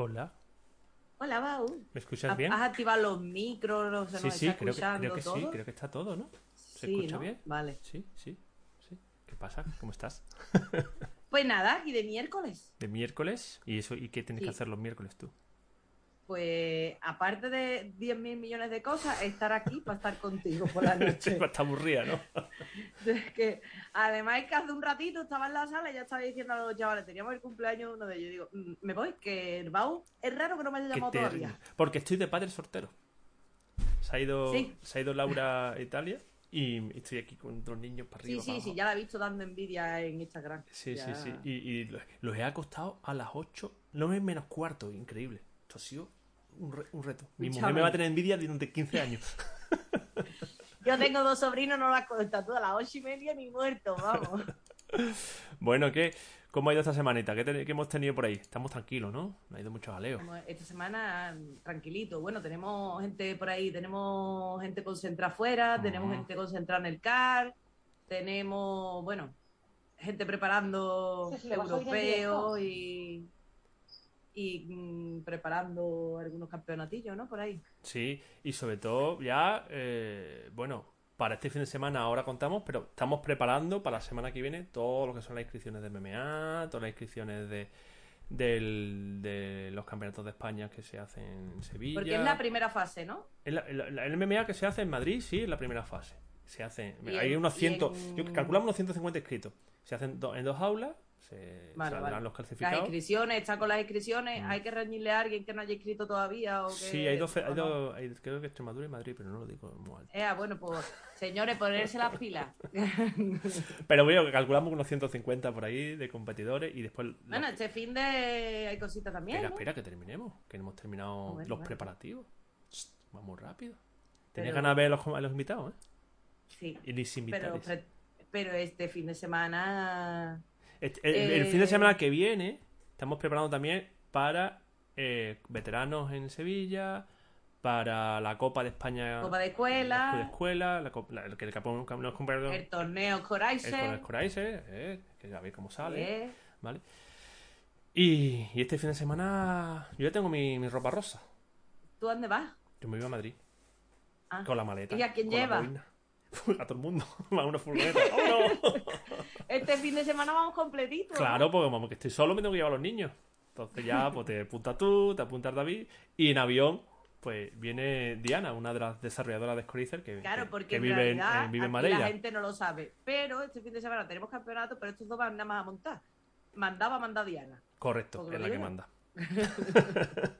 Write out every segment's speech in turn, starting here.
Hola, Hola, Bau. ¿me escuchas ¿Has- bien? ¿Has activado los micros? ¿No se Sí, sí, creo que, escuchando creo que sí, creo que está todo, ¿no? ¿Se Sí, escucha ¿no? bien? Vale. Sí, sí, sí. ¿Qué pasa? ¿Cómo estás? Pues nada, y de miércoles. ¿De miércoles? ¿Y eso y qué tienes que hacer los miércoles tú? Pues aparte de 10.000 millones de cosas, estar aquí para estar contigo por la noche. Está aburrida, ¿no? Es que, además es que hace un ratito estaba en la sala y ya estaba diciendo a los chavales, teníamos el cumpleaños uno de ellos. Digo, "Mm, me voy, que el Bau es raro que no me haya llamado todavía. Porque estoy de padre soltero. Se ha ido, Sí. se ha ido Laura a Italia y estoy aquí con dos niños para Sí, arriba. sí, sí, abajo. ya la he visto dando envidia en Instagram. Sí, Ya. sí, sí. Y, los he acostado a las 8, no es menos cuarto, increíble. Esto ha sido un, re- un reto. Mi mujer me va a tener envidia durante 15 años. Yo tengo dos sobrinos, no las cuento tú a las ocho y media ni muerto, vamos. Bueno, ¿qué? ¿Cómo ha ido esta semanita? ¿Qué, te- qué hemos tenido por ahí? Estamos tranquilos, ¿no? No ha ido mucho jaleo. Como Esta semana tranquilito. Bueno, tenemos gente por ahí, tenemos gente concentrada afuera, tenemos Ah. gente concentrada en el CAR, tenemos, bueno, gente preparando europeos y, y mm, preparando algunos campeonatillos, ¿no? Por ahí. Sí, y sobre todo ya, eh, bueno, para este fin de semana ahora contamos, pero estamos preparando para la semana que viene todo lo que son las inscripciones de MMA, todas las inscripciones de, del- de los campeonatos de España que se hacen en Sevilla. Porque es la primera fase, ¿no? La- el MMA que se hace en Madrid, sí, es la primera fase. Se hace, hay en- unos y 100, en- yo calculamos unos 150 inscritos. Se hacen do- en dos aulas, se Vale, saldrán vale. los Las clasificados. inscripciones, está con las inscripciones, Mm. hay que reñirle a alguien que no haya inscrito todavía o que... Sí, hay dos, hay dos- hay- creo que Extremadura y Madrid, pero no lo digo muy alto. Eh, bueno, pues, señores, ponerse las pilas. Pero bueno, que calculamos unos 150 por ahí de competidores y después... la- bueno, este fin de hay cositas también, espera, ¿no? espera, que terminemos, que hemos terminado Bueno, los bueno. preparativos. Shh, vamos rápido. Tenías Pero- ganas de ver a los, a los invitados, ¿eh? Sí, Y los pero, invitados. pre- pero este fin de semana... Este- el, el fin de eh, semana que viene estamos preparando también para eh, veteranos en Sevilla, para la Copa de España Copa de de escuela, escuela, la, la- el que el compañeros el torneo el Coraise. Coraise, eh, que ya veis cómo sale. eh, ¿Vale? Y, y este fin de semana yo ya tengo mi, mi ropa rosa. ¿Tú dónde vas? Yo me iba a Madrid Ah. con la maleta. ¿Y a quién la lleva? a todo el mundo. a una furgoneta. ¡Vámonos! Este fin de semana vamos completito. ¿no? claro, porque vamos, que estoy solo, me tengo que llevar a los niños. Entonces ya, pues te apuntas tú, te apuntas David. Y en avión, pues viene Diana, una de las desarrolladoras de Scorizer que, Claro, que- porque que en vive, en, realidad en- vive en Madeira. la gente no lo sabe. Pero este fin de semana tenemos campeonato, pero estos dos van nada más a montar. Mandaba, manda Diana. Correcto, es la que manda.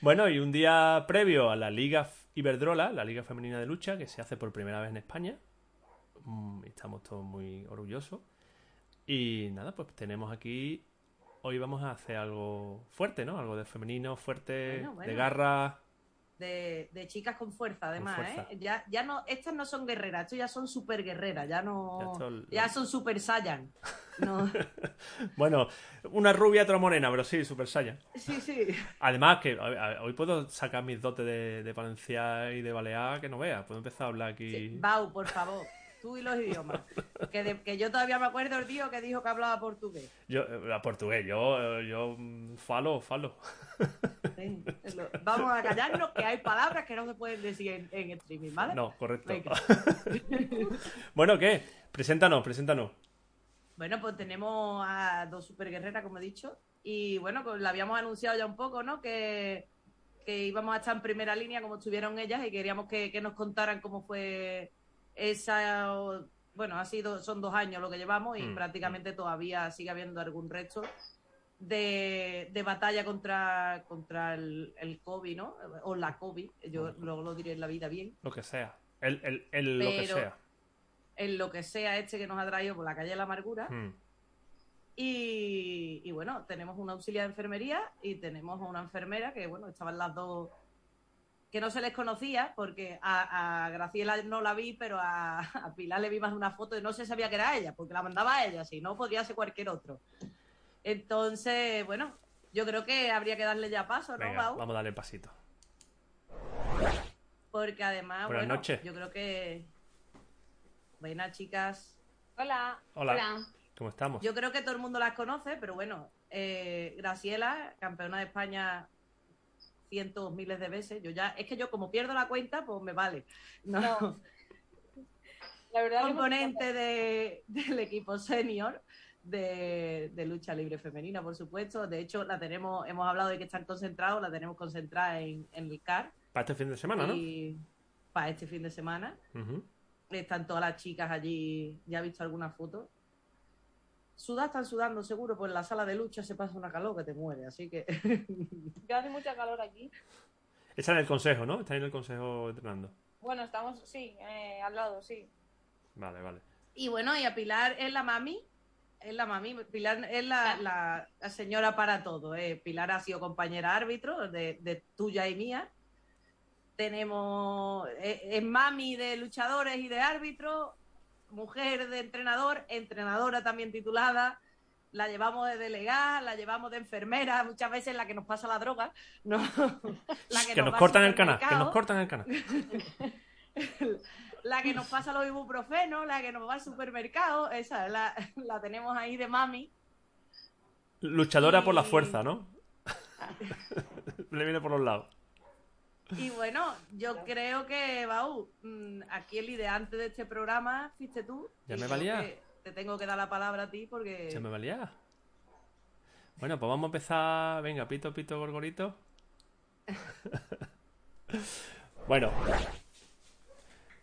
bueno, y un día previo a la Liga Iberdrola, la Liga Femenina de Lucha, que se hace por primera vez en España. Mm, Estamos todos muy orgullosos. Y nada, pues tenemos aquí. Hoy vamos a hacer algo fuerte, ¿no? Algo de femenino, fuerte, Bueno, bueno. de garra. De, de chicas con fuerza, además, fuerza. ¿eh? Ya, ya no, estas no son guerreras, estos ya son super guerreras, ya no. Ya son super Saiyan. No. Bueno, una rubia, otra morena, pero sí, Super Saiyan. Sí, sí. Además, que a- hoy puedo sacar mis dotes de, de Valencia y de Balear, que no veas. Puedo empezar a hablar aquí. Sí, Bau, por favor. Tú y los idiomas. Que, de- que yo todavía me acuerdo el tío que dijo que hablaba portugués. Yo, eh, a portugués, yo, eh, yo, mm, falo, falo. Sí, lo- Vamos a callarnos que hay palabras que no se pueden decir en, en streaming, ¿vale? No, correcto. Bueno, ¿qué? Preséntanos, preséntanos. Bueno, pues tenemos a dos super guerreras, como he dicho. Y bueno, pues la habíamos anunciado ya un poco, ¿no? Que, que íbamos a estar en primera línea como estuvieron ellas y queríamos que, que nos contaran cómo fue esa. Bueno, ha sido, son dos años lo que llevamos y Mm, prácticamente todavía sigue habiendo algún resto de, de batalla contra, contra el, el COVID, ¿no? O la COVID, yo luego lo diré en la vida bien. Lo que sea. El, el, el- lo que sea. En lo que sea este que nos ha traído por la calle de la amargura. Mm. Y, y bueno, tenemos una auxiliar de enfermería y tenemos una enfermera que, bueno, estaban las dos que no se les conocía, porque a, a Graciela no la vi, pero a, a, Pilar le vi más una foto y no se sabía que era ella, porque la mandaba a ella, si no podría ser cualquier otro. Entonces, bueno, yo creo que habría que darle ya paso, ¿no, Venga, Pau? vamos a darle pasito. Porque además, Buenas bueno, noches. yo creo que... Buenas, chicas. Hola. Hola. ¿Cómo estamos? Yo creo que todo el mundo las conoce, pero bueno, eh, Graciela, campeona de España cientos, miles de veces. Yo ya, es que yo como pierdo la cuenta, pues me vale. No. No. La verdad que Componente de, del equipo senior de, de lucha libre femenina, por supuesto. De hecho, la tenemos, hemos hablado de que están concentrados, la tenemos concentrada en, en el CAR. Para este fin de semana, ¿no? Para este fin de semana. Están todas las chicas allí, ya he visto algunas fotos. Sudar están sudando seguro, pues en la sala de lucha se pasa una calor que te muere, así que Ya hace mucha calor aquí. Está en el consejo, ¿no? Está en el consejo entrenando. Bueno, estamos, sí, eh, al lado, sí. Vale, vale. Y bueno, y a Pilar es la mami, es la mami, Pilar es la, la- la señora para todo. ¿eh? Pilar ha sido compañera árbitro de, de tuya y mía. Tenemos, es, es mami de luchadores y de árbitros, mujer de entrenador, entrenadora también titulada. La llevamos de delegada, la llevamos de enfermera, muchas veces la que nos pasa la droga, ¿no? La Que, nos cortan el canal, que nos cortan el canal. la que nos pasa los ibuprofenos, la que nos va al supermercado, esa la, la tenemos ahí de mami. Luchadora por la fuerza, ¿no? Le viene por los lados. Y bueno, yo creo que, Bau, mm, aquí el ideante de este programa fuiste tú. Ya Y me valía. Te tengo que dar la palabra a ti porque... Se me valía. Bueno, pues vamos a empezar. Venga, pito, pito, gorgorito. bueno.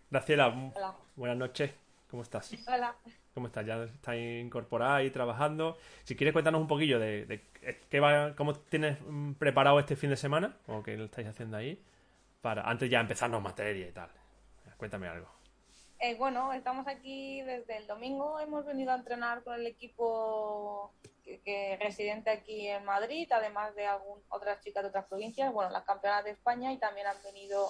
Graciela, Hola. buenas noches. ¿Cómo estás? Hola. ¿Cómo estás? ¿Ya estás incorporada ahí trabajando? Si quieres cuéntanos un poquillo de, de qué va, cómo tienes mm, preparado este fin de semana o qué lo estáis haciendo ahí para antes ya empezarnos materia y tal. Cuéntame algo. Eh, bueno, estamos aquí desde el domingo. Hemos venido a entrenar con el equipo que, que residente aquí en Madrid, además de algún, otras chicas de otras provincias. Bueno, las campeonas de España y también han venido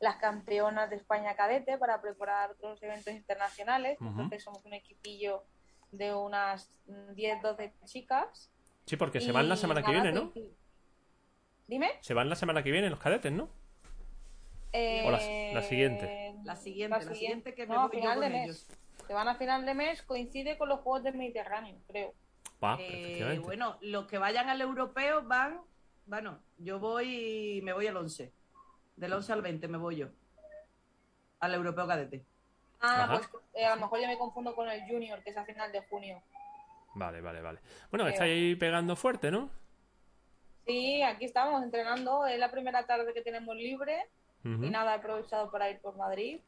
las campeonas de España cadete para preparar otros eventos internacionales. Entonces somos un equipillo de unas mm, 10, 12 chicas. Sí, porque se van la semana que viene, ¿no? Dime. Se van la semana que viene los cadetes, ¿no? Eh, O la- la siguiente. La siguiente, la siguiente que me no, voy yo con de mes. ellos. Se van a final de mes, coincide con los Juegos del Mediterráneo, creo. Eh, bueno, los que vayan al europeo van, bueno, yo voy, me voy al 11. Del 11 al 20 me voy yo. Al europeo cadete. Ah, Ajá. pues eh, a lo mejor yo me confundo con el Junior, que es a final de junio. Vale, vale, vale. Bueno, Creo. estáis ahí pegando fuerte, ¿no? Sí, aquí estamos entrenando. Es la primera tarde que tenemos libre. Y nada, he aprovechado para ir por Madrid.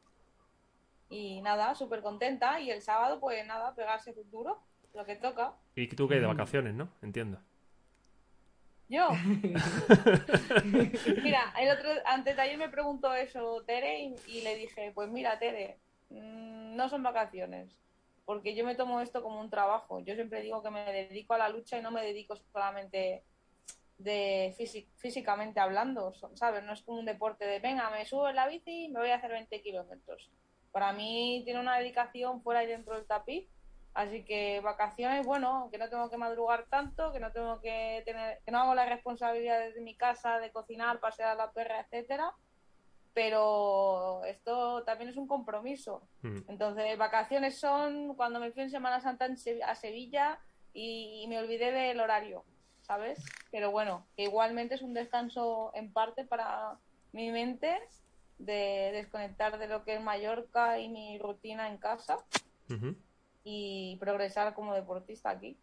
Y nada, súper contenta. Y el sábado, pues nada, pegarse duro, lo que toca. Y tú que de vacaciones, ¿no? Entiendo. Yo. mira, el otro, antes de ayer me preguntó eso Tere y, y le dije, pues mira, Tere, mm, no son vacaciones, porque yo me tomo esto como un trabajo. Yo siempre digo que me dedico a la lucha y no me dedico solamente de físi- físicamente hablando, ¿sabes? No es como un deporte de, venga, me subo en la bici y me voy a hacer 20 kilómetros. Para mí tiene una dedicación fuera y dentro del tapiz Así que vacaciones, bueno, que no tengo que madrugar tanto, que no tengo que tener, que no hago las responsabilidades de mi casa, de cocinar, pasear a la perra, etcétera. Pero esto también es un compromiso. Mm. Entonces, vacaciones son cuando me fui en Semana Santa en a Sevilla y, y me olvidé del horario, ¿sabes? Pero bueno, que igualmente es un descanso en parte para mi mente de desconectar de lo que es Mallorca y mi rutina en casa y progresar como deportista aquí.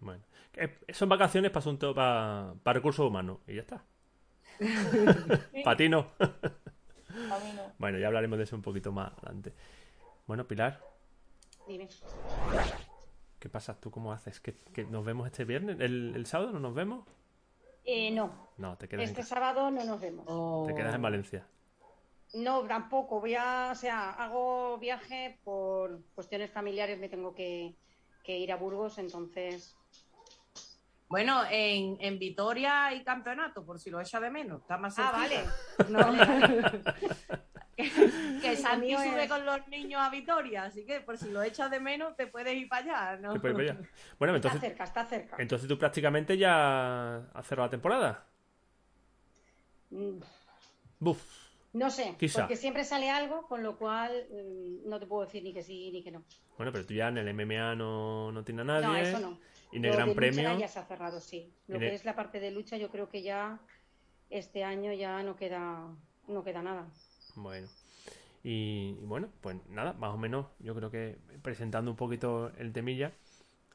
Bueno. Eh, Son vacaciones para asunto para, para recursos humanos. Y ya está. Sí, Para ti no. a mí no. Bueno, ya hablaremos de eso un poquito más adelante. Bueno, Pilar, Dime. ¿Qué pasa? ¿Tú cómo haces? ¿Que, que nos vemos este viernes? ¿El, el sábado no nos vemos? Eh, no, No, te quedas, en, este sábado no nos vemos. Oh. te quedas en Valencia. No, tampoco. Voy a, o sea, hago viaje por cuestiones familiares, me tengo que, que ir a Burgos, entonces Bueno, en, en Vitoria hay campeonato, por si lo echa de menos. Está más Ah, cerquita. vale. No, que, que Santi sube es- con los niños a Vitoria, así que por si lo echas de menos te puedes ir para allá, ¿no? Bueno, Está entonces, cerca, está cerca. entonces tú prácticamente ya has cerrado la temporada. Mm, Buf. No sé, Quizá. porque siempre sale algo, con lo cual mm, no te puedo decir ni que sí ni que no. Bueno, pero tú ya en el MMA no, no tienes a nadie. No, eso no. Y en el Lo Gran de lucha Premio. ya se ha cerrado, sí. Lo que el- es la parte de lucha, yo creo que ya este año ya no queda, no queda nada. Bueno. Y, y bueno, pues nada, más o menos, yo creo que presentando un poquito el temilla,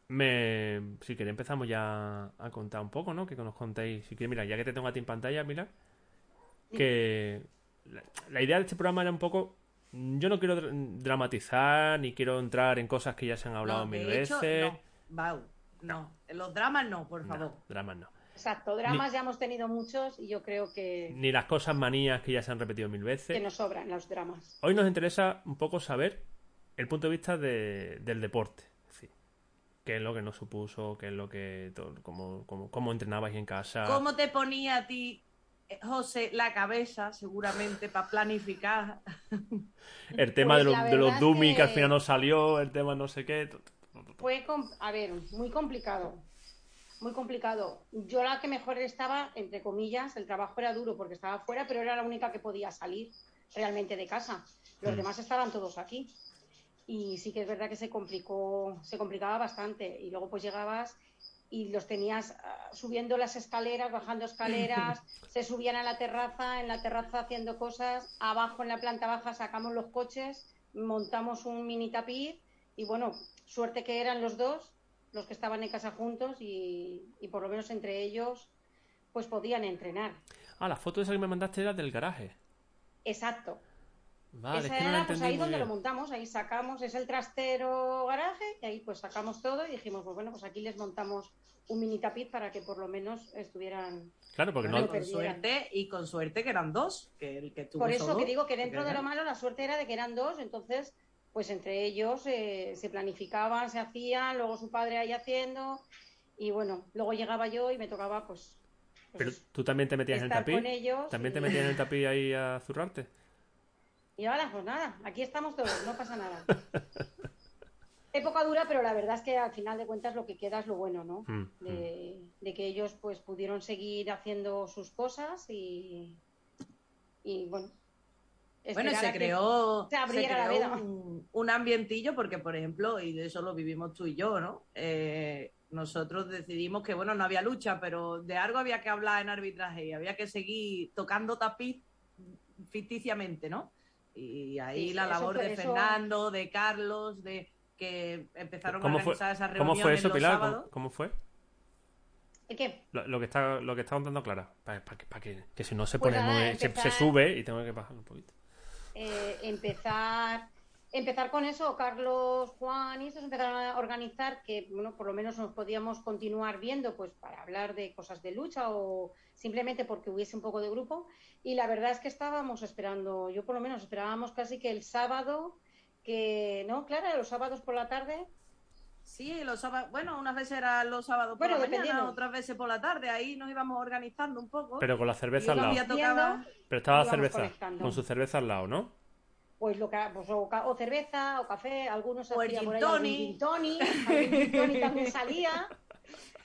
me, si queréis empezamos ya a contar un poco, ¿no? Que nos contéis, si queréis, mira, ya que te tengo a ti en pantalla, mira, que la, la idea de este programa era un poco, yo no quiero dra- dramatizar ni quiero entrar en cosas que ya se han hablado No, mil de hecho, veces. no. Bau, no. En los dramas no, por No, favor. dramas no. Exacto, dramas ya hemos tenido muchos y yo creo que, Ni las cosas manías que ya se han repetido mil veces. que nos sobran los dramas. Hoy nos interesa un poco saber el punto de vista de- del deporte. Es decir, qué es lo que nos supuso, qué es lo que. todo- cómo, cómo, cómo entrenabais en casa. ¿Cómo te ponía a ti, José, la cabeza, seguramente, para planificar? El tema Pues de, la los- de los dummies que... al que- final no salió, el tema no sé qué. Fue, a ver, muy complicado. Muy complicado. Yo la que mejor estaba, entre comillas, el trabajo era duro porque estaba fuera, pero era la única que podía salir realmente de casa. Los Mm. demás estaban todos aquí. Y sí que es verdad que se complicó, se complicaba bastante. Y luego pues llegabas y los tenías ah, subiendo las escaleras, bajando escaleras, se subían a la terraza, en la terraza haciendo cosas, abajo en la planta baja sacamos los coches, montamos un mini tapiz y bueno, suerte que eran los dos los que estaban en casa juntos y, y por lo menos entre ellos pues podían entrenar. Ah, la foto esa que me mandaste era del garaje. Exacto. Vale, Esa es que no la era pues ahí donde bien. lo montamos, ahí sacamos, es el trastero garaje y ahí pues sacamos todo y dijimos, pues bueno, pues aquí les montamos un mini tapiz para que por lo menos estuvieran. Claro, porque no. con suerte, y con suerte que eran dos, que el que tuvo Por eso solo, que digo que dentro de lo malo la suerte era de que eran dos, entonces pues entre ellos eh, se planificaban, se hacían, luego su padre ahí haciendo y bueno, luego llegaba yo y me tocaba pues, pues Pero tú también te metías en el tapiz. con ellos. También te metías en el tapiz ahí a zurrarte. Y ahora, pues nada, aquí estamos todos, no pasa nada. Época dura, pero la verdad es que al final de cuentas lo que queda es lo bueno, ¿no? Mm, De, de que ellos pues pudieron seguir haciendo sus cosas y, y bueno. Bueno, se creó, se la creó veda. un, un ambientillo porque, por ejemplo, y de eso lo vivimos tú y yo, ¿no? Eh, nosotros decidimos que, bueno, no había lucha, pero de algo había que hablar en arbitraje y había que seguir tocando tapiz ficticiamente, ¿no? Y ahí Sí, la labor de eso- Fernando, de Carlos, de que empezaron a ¿Cómo fue, organizar esas ¿Cómo fue eso, los Pilar? sábados. ¿Cómo, cómo fue? ¿El qué? Lo, lo que está lo que está contando Clara. Para que, pa que, que si no se Pues pone nada, muy- se- sube y tengo que bajar un poquito. Eh, empezar empezar con eso Carlos Juan y estos empezaron a organizar que bueno por lo menos nos podíamos continuar viendo pues para hablar de cosas de lucha o simplemente porque hubiese un poco de grupo. Y la verdad es que estábamos esperando yo por lo menos esperábamos casi que el sábado que no Clara los sábados por la tarde Sí, los sábados, bueno, unas veces eran los sábados por Bueno, la mañana, otras veces por la tarde, ahí nos íbamos organizando un poco. Pero con la cerveza al lado. tocaba- Pero estaba la cerveza. conectando. Con su cerveza al lado, ¿no? pues lo que pues, o, ca- o cerveza o café algunos O el hacían por ahí algún gin tonic, algún gin tonic también salía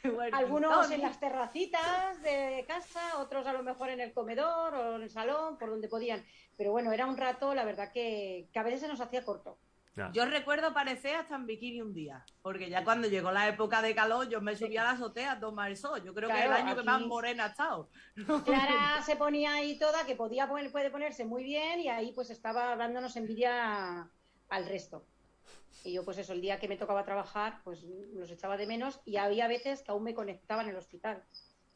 Algunos en las terracitas de casa, otros a lo mejor en el comedor o en el salón, por donde podían. Pero bueno, era un rato, la verdad que, que a veces se nos hacía corto. Ya. Yo recuerdo aparecer hasta en bikini un día, porque ya cuando llegó la época de calor yo me subía a la azotea a tomar el sol. Yo creo que es el Claro, año que aquí- más morena ha estado. Clara se ponía ahí toda, que podía poner- puede ponerse muy bien, y ahí pues estaba dándonos envidia al resto. Y yo pues eso, el día que me tocaba trabajar, pues los echaba de menos, y había veces que aún me conectaba en el hospital.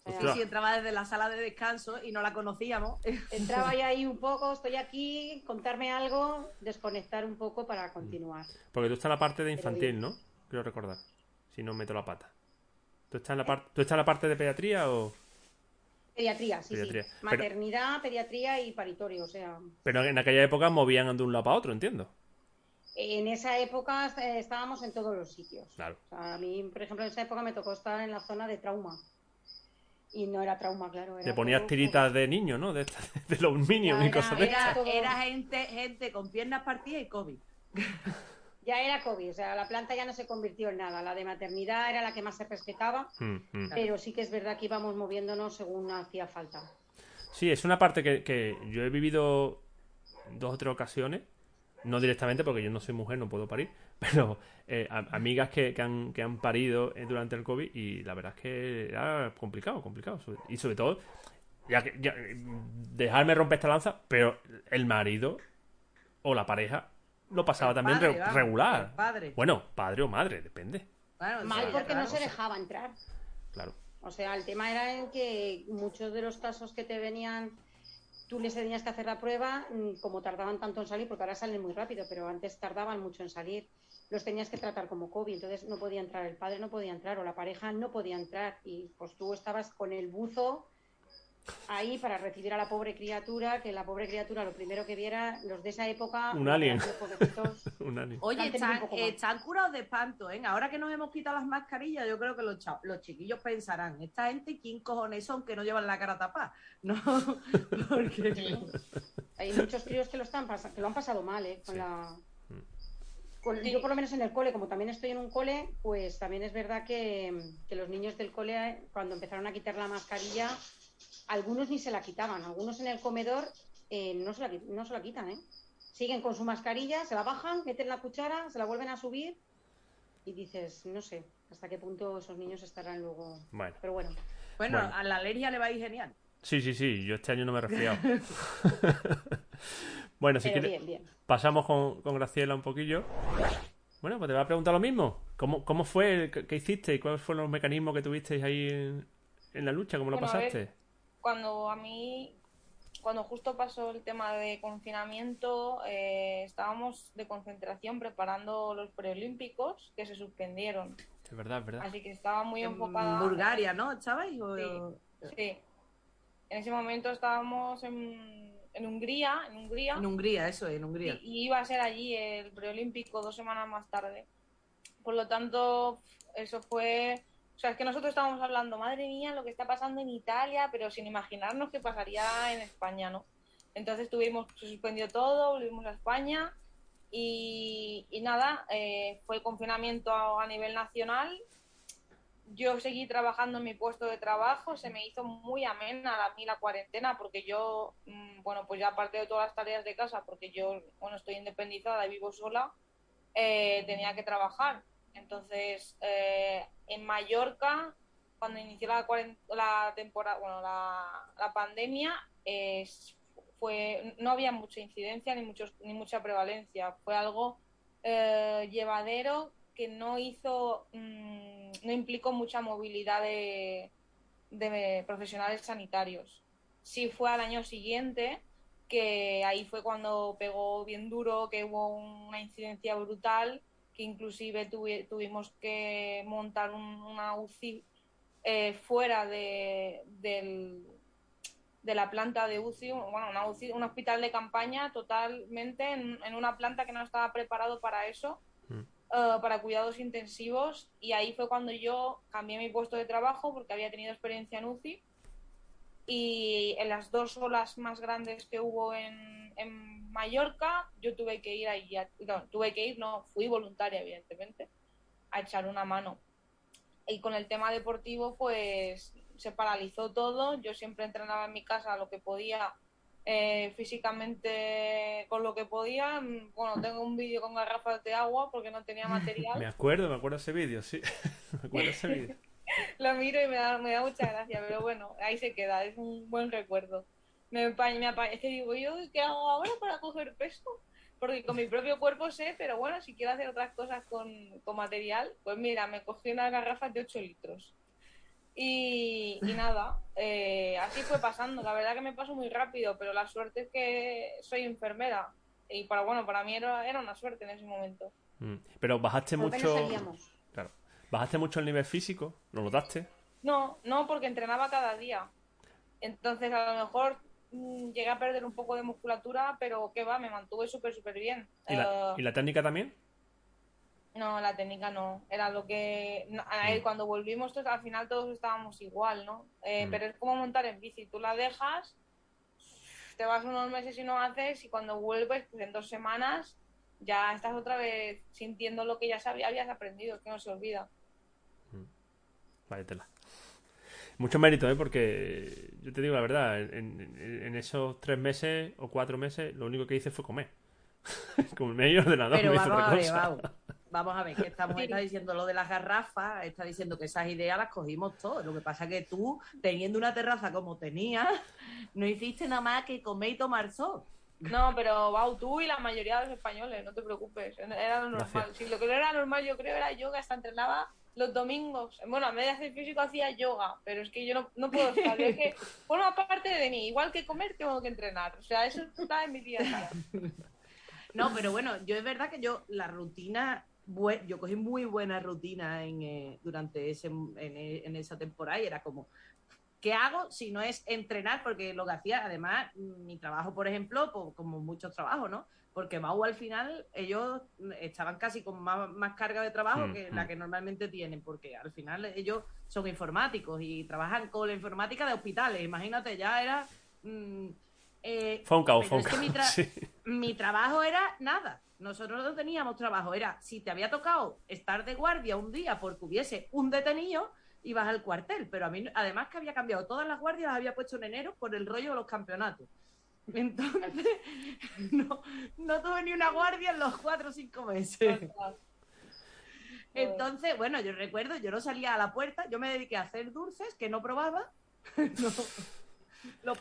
Ostras. sí, entraba desde la sala de descanso y no la conocíamos. entraba ya ahí un poco, estoy aquí, contarme algo, desconectar un poco para continuar. Porque tú estás en la parte de infantil. ¿no? Quiero recordar. Si no meto la pata. ¿Tú estás en la, par- ¿tú estás en la parte de pediatría o...? Pediatría, sí, Pediatría. sí. Pero- Maternidad, pediatría y paritorio, o sea. Pero en aquella época movían de un lado para otro, entiendo. En esa época eh, estábamos en todos los sitios. Claro. O sea, a mí, por ejemplo, en esa época me tocó estar en la zona de trauma. Y no era trauma, claro. Era Te ponías tiritas de niño, ¿no? De, esta- de los Minions y Era- cosas de era- estas. Era, era gente, gente con piernas partidas y COVID. Ya era COVID, o sea, la planta ya no se convirtió en nada. La de maternidad era la que más se respetaba, Mm, mm. pero sí que es verdad que íbamos moviéndonos según hacía falta. Sí, es una parte que, que yo he vivido dos o tres ocasiones. No directamente porque yo no soy mujer, no puedo parir. Pero eh, a- amigas que, que han, que han parido eh, durante el COVID y la verdad es que era complicado, complicado. Y sobre todo, ya que, ya, dejarme romper esta lanza, pero el marido o la pareja lo pasaba El también padre, re- vamos, regular. padre. Bueno, padre o madre, depende. Bueno, Mal porque no se dejaba entrar. Claro. O sea, el tema era en que muchos de los casos que te venían, tú les tenías que hacer la prueba, mm, como tardaban tanto en salir, porque ahora salen muy rápido, pero antes tardaban mucho en salir, los tenías que tratar como COVID, entonces no podía entrar el padre, no podía entrar, o la pareja no podía entrar, y pues tú estabas con el buzo ahí para recibir a la pobre criatura, que la pobre criatura lo primero que viera, los de esa época, Un alien. Un año. Oye, están, curados de espanto, ¿eh? Ahora que nos hemos quitado las mascarillas, yo creo que los, los chiquillos pensarán, esta gente, ¿quién cojones son que no llevan la cara tapada? No, porque... Sí. Hay muchos críos que lo están que lo han pasado mal, ¿eh? Con Sí. la... Con- Sí. Yo por lo menos en el cole, como también estoy en un cole, pues también es verdad que, que los niños del cole, cuando empezaron a quitar la mascarilla, algunos ni se la quitaban, algunos en el comedor eh, no, se la, no se la quitan, ¿eh? Siguen con su mascarilla, se la bajan, meten la cuchara, se la vuelven a subir y dices, no sé hasta qué punto esos niños estarán luego... Bueno. Pero bueno, Bueno, Bueno. a la alergia le va a ir genial. Sí, sí, sí. Yo este año no me he resfriado. bueno, si quieres, pasamos con, con Graciela un poquillo. Bueno, pues te voy a preguntar lo mismo. ¿Cómo, cómo fue? ¿Qué, qué hiciste? ¿Y cuáles fueron los mecanismos que tuvisteis ahí en, en la lucha? ¿Cómo lo Bueno, a ver. pasaste? cuando a mí, cuando justo pasó el tema de confinamiento, eh, estábamos de concentración preparando los preolímpicos que se suspendieron. Es verdad, es verdad. Así que estaba muy En enfocada. Bulgaria, ¿no? ¿Estabais? Sí. Sí. En ese momento estábamos en, en Hungría, en Hungría. En Hungría, eso, en Hungría. Y, y iba a ser allí el preolímpico dos semanas más tarde. Por lo tanto, eso fue. O sea, es que nosotros estábamos hablando, madre mía, lo que está pasando en Italia, pero sin imaginarnos qué pasaría en España, ¿no? Entonces tuvimos, se suspendió todo, volvimos a España y, y nada, eh, fue el confinamiento a, a nivel nacional. Yo seguí trabajando en mi puesto de trabajo, se me hizo muy amena a mí la cuarentena porque yo, mm, bueno, pues ya aparte de todas las tareas de casa, porque yo, bueno, estoy independizada y vivo sola, eh, tenía que trabajar. Entonces, eh, en Mallorca, cuando inició la, la temporada, bueno, la, la pandemia, eh, fue, no había mucha incidencia ni, muchos, ni mucha prevalencia. Fue algo eh, llevadero que no hizo, mm, no implicó mucha movilidad de, profesionales sanitarios. Sí fue al año siguiente que ahí fue cuando pegó bien duro, que hubo una incidencia brutal, que inclusive tuvi- tuvimos que montar un- una UCI eh, fuera de la planta de UCI, bueno, una UCI, un hospital de campaña totalmente en, en una planta que no estaba preparado para eso, Eh, para cuidados intensivos, y ahí fue cuando yo cambié mi puesto de trabajo porque había tenido experiencia en UCI y en las dos olas más grandes que hubo en, en Mallorca, yo tuve que ir ahí, a- no, tuve que ir, no, fui voluntaria, evidentemente, a echar una mano. Y con el tema deportivo, pues se paralizó todo. Yo siempre entrenaba en mi casa lo que podía, eh, físicamente con lo que podía. Mm, Bueno, tengo un vídeo con garrafas de agua porque no tenía material. Me acuerdo, me acuerdo ese vídeo, sí. me acuerdo ese vídeo. lo miro y me da, me da mucha gracia, pero bueno, ahí se queda, es un buen recuerdo. Me, me apa- es que digo, ¿yo qué hago ahora para coger peso? Porque con mi propio cuerpo sé, pero bueno, si quiero hacer otras cosas con, con material, pues mira, me cogí unas garrafas de 8 litros. Y, y nada, eh, así fue pasando. La verdad que me pasó muy rápido, pero la suerte es que soy enfermera. Y para bueno, para mí era, era una suerte en ese momento. Mm. Pero bajaste Por mucho. Claro. ¿Bajaste mucho el nivel físico? ¿Lo notaste? No, no, porque entrenaba cada día. Entonces, a lo mejor mm, llegué a perder un poco de musculatura, pero que va, me mantuve súper, súper bien. ¿Y la, Eh, ¿Y la técnica también? No, la técnica no. Era lo que. a él, Mm. cuando volvimos, todos- al final todos estábamos igual, ¿no? Eh, Mm. Pero es como montar en bici. Tú la dejas, te vas unos meses y no haces, y cuando vuelves, pues en dos semanas, ya estás otra vez sintiendo lo que ya sabía, habías aprendido, que no se olvida. Vaya tela. Mucho mérito, ¿eh? Porque yo te digo la verdad, en, en- en esos tres meses o cuatro meses, lo único que hice fue comer. Comer y ordenador. Pero vamos otra ver, cosa. vamos. Vamos a ver, que esta mujer está diciendo lo de las garrafas, está diciendo que esas ideas las cogimos todos. Lo que pasa es que tú, teniendo una terraza como tenías, no hiciste nada más que comer y tomar sol. No, pero Bau, tú y la mayoría de los españoles, no te preocupes. Era lo normal. Gracias. Si lo que no era normal, yo creo, era yoga, hasta entrenaba los domingos. Bueno, a vez de hacer físico hacía yoga, pero es que yo no, no puedo estar. Es que forma parte de mí. Igual que comer, tengo que entrenar. O sea, eso está en mi día a día. No, pero bueno, yo es verdad que yo la rutina, yo cogí muy buena rutina en, eh, durante ese, en, e- en esa temporada y era como, ¿qué hago si no es entrenar? Porque lo que hacía, además, mi trabajo, por ejemplo, pues, como muchos trabajos, ¿no? Porque Mau al final, ellos estaban casi con más, más carga de trabajo Mm, que la mm. que normalmente tienen, porque al final ellos son informáticos y trabajan con la informática de hospitales. Imagínate, ya era... mm, eh, Fue un caos, pero fue un es que mi caos. tra- sí. mi trabajo era nada. Nosotros no teníamos trabajo. Era si te había tocado estar de guardia un día porque hubiese un detenido, ibas al cuartel. Pero a mí, además que había cambiado todas las guardias, las había puesto en enero por el rollo de los campeonatos. Entonces, no, no tuve ni una guardia en los cuatro o cinco meses. Entonces, bueno, yo recuerdo, yo no salía a la puerta, yo me dediqué a hacer dulces que no probaba. No,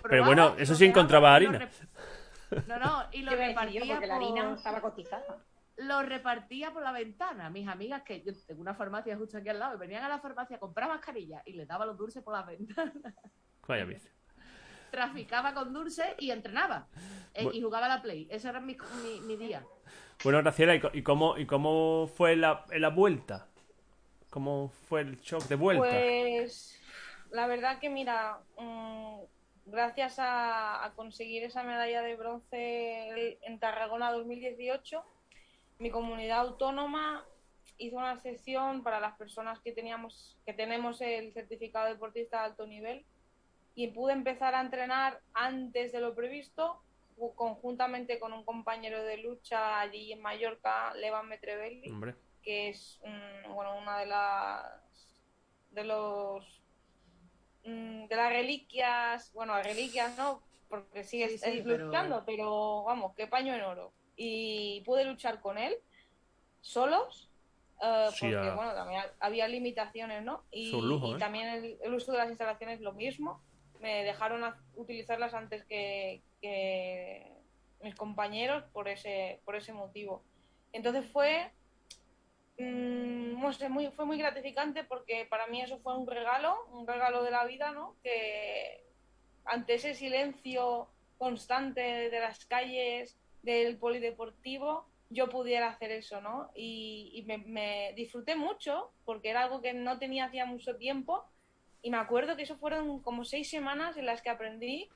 Pero bueno, eso sí encontraba harina. No, no, y lo yo, repartía la harina por- estaba cotizada. lo repartía por la ventana. Mis amigas, que yo tengo una farmacia justo aquí al lado, y venían a la farmacia a comprar mascarillas y les daba los dulces por las ventanas. Vaya vicio. Traficaba con dulces y entrenaba. Eh, y jugaba a la Play. Ese era mi, mi, mi día. Bueno, Graciela, ¿y, co- y cómo, ¿y cómo fue la, la vuelta? ¿Cómo fue el shock de vuelta? Pues la verdad que mira, mm, gracias a, a conseguir esa medalla de bronce en Tarragona 2018, mi comunidad autónoma hizo una excepción para las personas que teníamos que tenemos el certificado de deportista de alto nivel y pude empezar a entrenar antes de lo previsto ju- conjuntamente con un compañero de lucha allí en Mallorca, Levan Metrevelli que es mm, bueno una de las de los de las reliquias bueno reliquias no porque sigue Sí, sí, pero- luchando pero vamos qué paño en oro y pude luchar con él solos eh, Sí, porque ah. bueno también había limitaciones no y, Es un lujo, y ¿eh? también el, el uso de las instalaciones lo mismo me dejaron a- utilizarlas antes que, que mis compañeros por ese por ese motivo entonces fue mm, no sé, muy, fue muy gratificante porque para mí eso fue un regalo, un regalo de la vida, ¿no? Que ante ese silencio constante de las calles, del polideportivo, yo pudiera hacer eso, ¿no? Y, y me, me disfruté mucho porque era algo que no tenía hacía mucho tiempo y me acuerdo que eso fueron como seis semanas en las que aprendí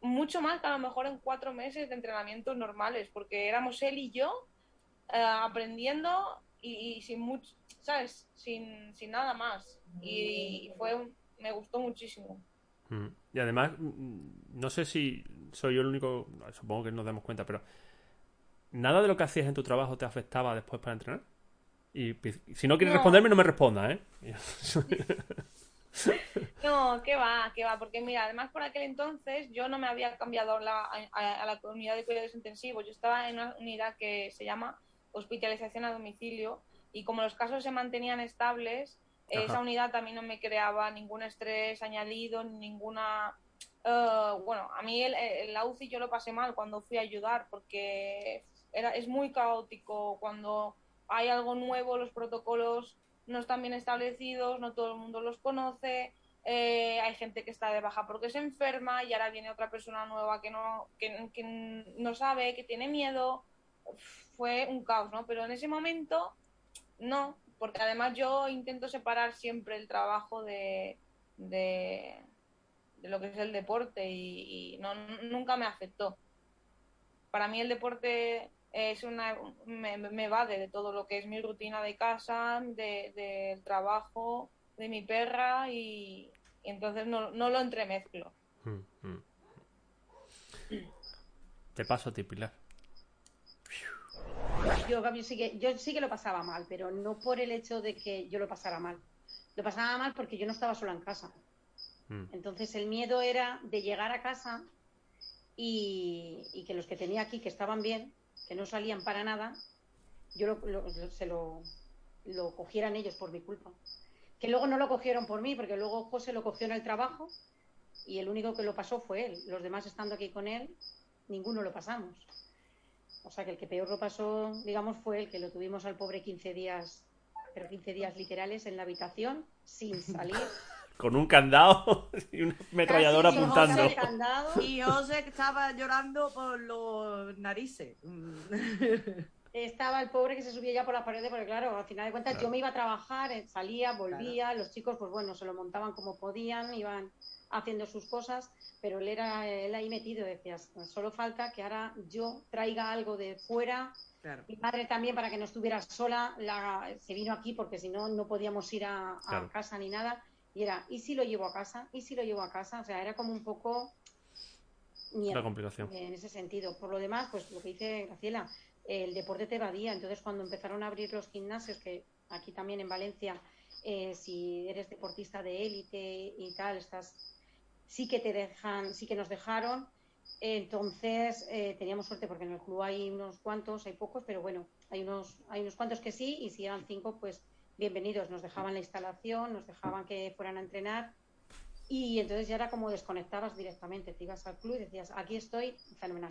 mucho más que a lo mejor en cuatro meses de entrenamientos normales porque éramos él y yo eh, aprendiendo y, y sin mucho, ¿sabes? Sin, sin nada más. Y fue, un- me gustó muchísimo. Mm. Y además, mm, no sé si soy yo el único, supongo que nos damos cuenta, pero ¿nada de lo que hacías en tu trabajo te afectaba después para entrenar? Y si no quieres No. responderme, no me respondas, ¿eh? No, que va, que va, porque mira, además por aquel entonces yo no me había cambiado la- a, a- a la unidad de cuidados intensivos, yo estaba en una unidad que se llama hospitalización a domicilio y como los casos se mantenían estables, Ajá. esa unidad también no me creaba ningún estrés añadido, ni ninguna... eh, bueno, a mí el, el- la UCI yo lo pasé mal cuando fui a ayudar porque era, es muy caótico cuando hay algo nuevo, los protocolos no están bien establecidos, no todo el mundo los conoce, eh, hay gente que está de baja porque se enferma y ahora viene otra persona nueva que no, que, que no sabe, que tiene miedo. Fue un caos, ¿no? Pero en ese momento, no, porque además yo intento separar siempre el trabajo de, de, lo que es el deporte y, no, nunca me afectó. Para mí el deporte es una me, me va de todo lo que es mi rutina de casa, del de, trabajo, de mi perra y, y entonces no, no, lo entremezclo. Mm, mm. Te paso a ti, Pilar. Yo, sí que, yo sí que lo pasaba mal, pero no por el hecho de que yo lo pasara mal. Lo pasaba mal porque yo no estaba sola en casa. Mm. Entonces el miedo era de llegar a casa y, que los que tenía aquí, que estaban bien, que no salían para nada, yo se lo, lo cogieran ellos por mi culpa. Que luego no lo cogieron por mí, porque luego José lo cogió en el trabajo y el único que lo pasó fue él. Los demás estando aquí con él, ninguno lo pasamos. O sea que el que peor lo pasó, digamos, fue el que lo tuvimos al pobre 15 días, pero 15 días literales en la habitación, sin salir. Con un candado y una ametralladora apuntando. Y José estaba llorando por los narices. Estaba el pobre que se subía ya por la pared, porque claro, al final de cuentas yo me iba a trabajar, eh, salía, volvía, los chicos, pues bueno, se lo montaban como podían, iban haciendo sus cosas, pero él era él ahí metido, decías, solo falta que ahora yo traiga algo de fuera. Mi madre también, para que no estuviera sola, la, se vino aquí porque si no, no podíamos ir a, casa ni nada. Y era, ¿y si lo llevo a casa? ¿Y si lo llevo a casa? O sea, era como un poco miedo. complicación. En ese sentido. Por lo demás, pues lo que dice Graciela, el deporte te evadía. Entonces, cuando empezaron a abrir los gimnasios, que aquí también en Valencia, eh, si eres deportista de élite y tal, estás sí que te dejan, sí que nos dejaron. Entonces eh, teníamos suerte porque en el club hay unos cuantos, hay pocos, pero bueno, hay unos, hay unos cuantos que sí, y si eran cinco, pues bienvenidos. Nos dejaban la instalación, nos dejaban que fueran a entrenar y entonces ya era como desconectabas directamente, te ibas al club y decías, aquí estoy, fenomenal.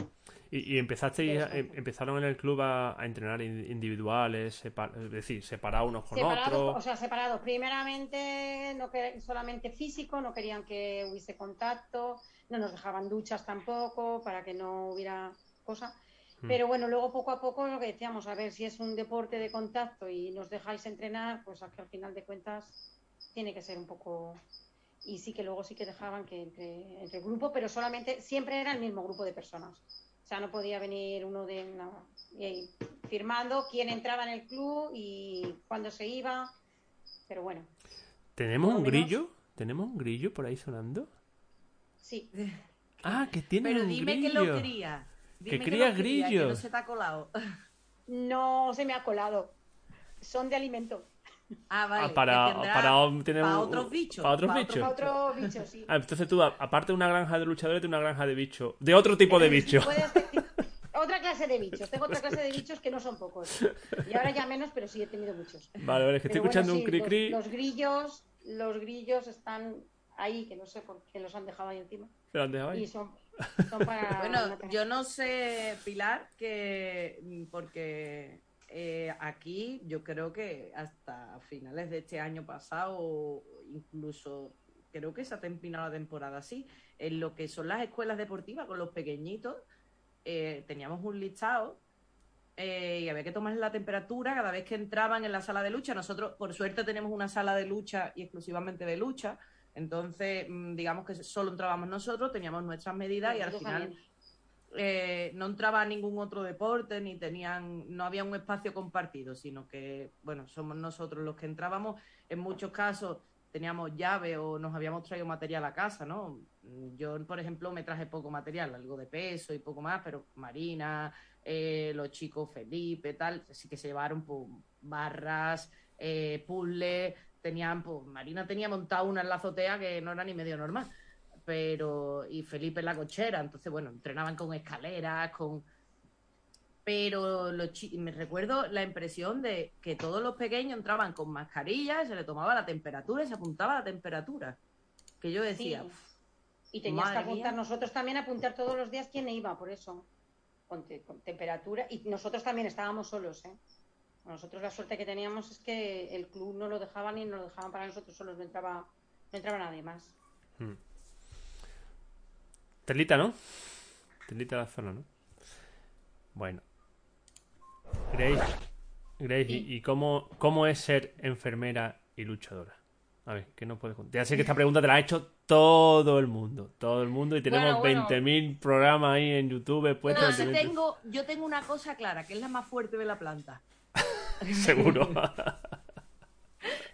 ¿Y, empezaste em, empezaron en el club a, entrenar individuales, es decir, separados unos con otros? O sea, separados. Primeramente, no que, solamente físico, no querían que hubiese contacto, no nos dejaban duchas tampoco para que no hubiera cosa. Hmm. Pero bueno, luego poco a poco lo que decíamos, a ver si es un deporte de contacto y nos dejáis entrenar, pues que al final de cuentas tiene que ser un poco y sí que luego sí que dejaban que entre, entre grupo, pero solamente siempre era el mismo grupo de personas. O sea, no podía venir uno de nada. firmando quién entraba en el club y cuándo se iba. Pero bueno. ¿Tenemos un grillo? ¿Tenemos un grillo por ahí sonando? Sí. Ah, que tiene Pero un dime que lo cría. que cría grillos. no se te ha colado. No se me ha colado. Son de alimento. Ah, vale. para, para, tener para otros bichos. Para otros bichos. Para otros bichos, sí. Ah, entonces tú, aparte de una granja de luchadores, tienes una granja de bichos. De otro tipo de bichos. otra clase de bichos. Tengo otra clase de bichos que no son pocos. Y ahora ya menos, pero sí he tenido muchos. Vale, vale, es que estoy escuchando un cri cri. Los, grillos, los grillos están ahí, que no sé por qué los han dejado ahí encima. ¿Pero han dejado ahí? Y son, son para. Bueno, yo no sé, Pilar, que. Porque eh, aquí yo creo que hasta finales de este año pasado, incluso creo que se ha terminado la temporada así, en lo que son las escuelas deportivas con los pequeñitos, eh, teníamos un listado eh, y había que tomarles la temperatura cada vez que entraban en la sala de lucha. Nosotros, por suerte, tenemos una sala de lucha y exclusivamente de lucha. Entonces, mm, digamos que solo entrábamos nosotros, teníamos nuestras medidas y al final eh, no entraba a ningún otro deporte ni tenían, no había un espacio compartido, sino que, bueno, somos nosotros los que entrábamos. En muchos casos teníamos llave o nos habíamos traído material a casa, ¿no? Yo, por ejemplo, me traje poco material, algo de peso y poco más, pero Marina, eh, los chicos Felipe, tal, sí que se llevaron pues, barras, eh, puzzles, tenían, pues Marina tenía montado una en la azotea que no era ni medio normal pero y Felipe en la cochera, entonces bueno, entrenaban con escaleras, con pero me recuerdo la impresión de que todos los pequeños entraban con mascarillas, se le tomaba la temperatura y se apuntaba la temperatura. Que yo decía, y tenías que apuntar nosotros también apuntar todos los días quién iba, por eso, con, temperatura y nosotros también estábamos solos, ¿eh? Nosotros la suerte que teníamos es que el club no lo dejaba ni nos lo dejaban para nosotros solos, no entraba, no entraba nadie más. Hmm. Telita, ¿no? Telita de la zona, ¿no? Bueno. Grace, Grace ¿y, cómo, cómo es ser enfermera y luchadora? A ver, ¿qué nos puedes contar? Ya sé que esta pregunta te la ha hecho todo el mundo. Todo el mundo. Y tenemos Bueno, bueno. 20.000 programas ahí en YouTube puestos. No, en yo tengo, yo tengo una cosa clara, que es la más fuerte de la planta. Seguro.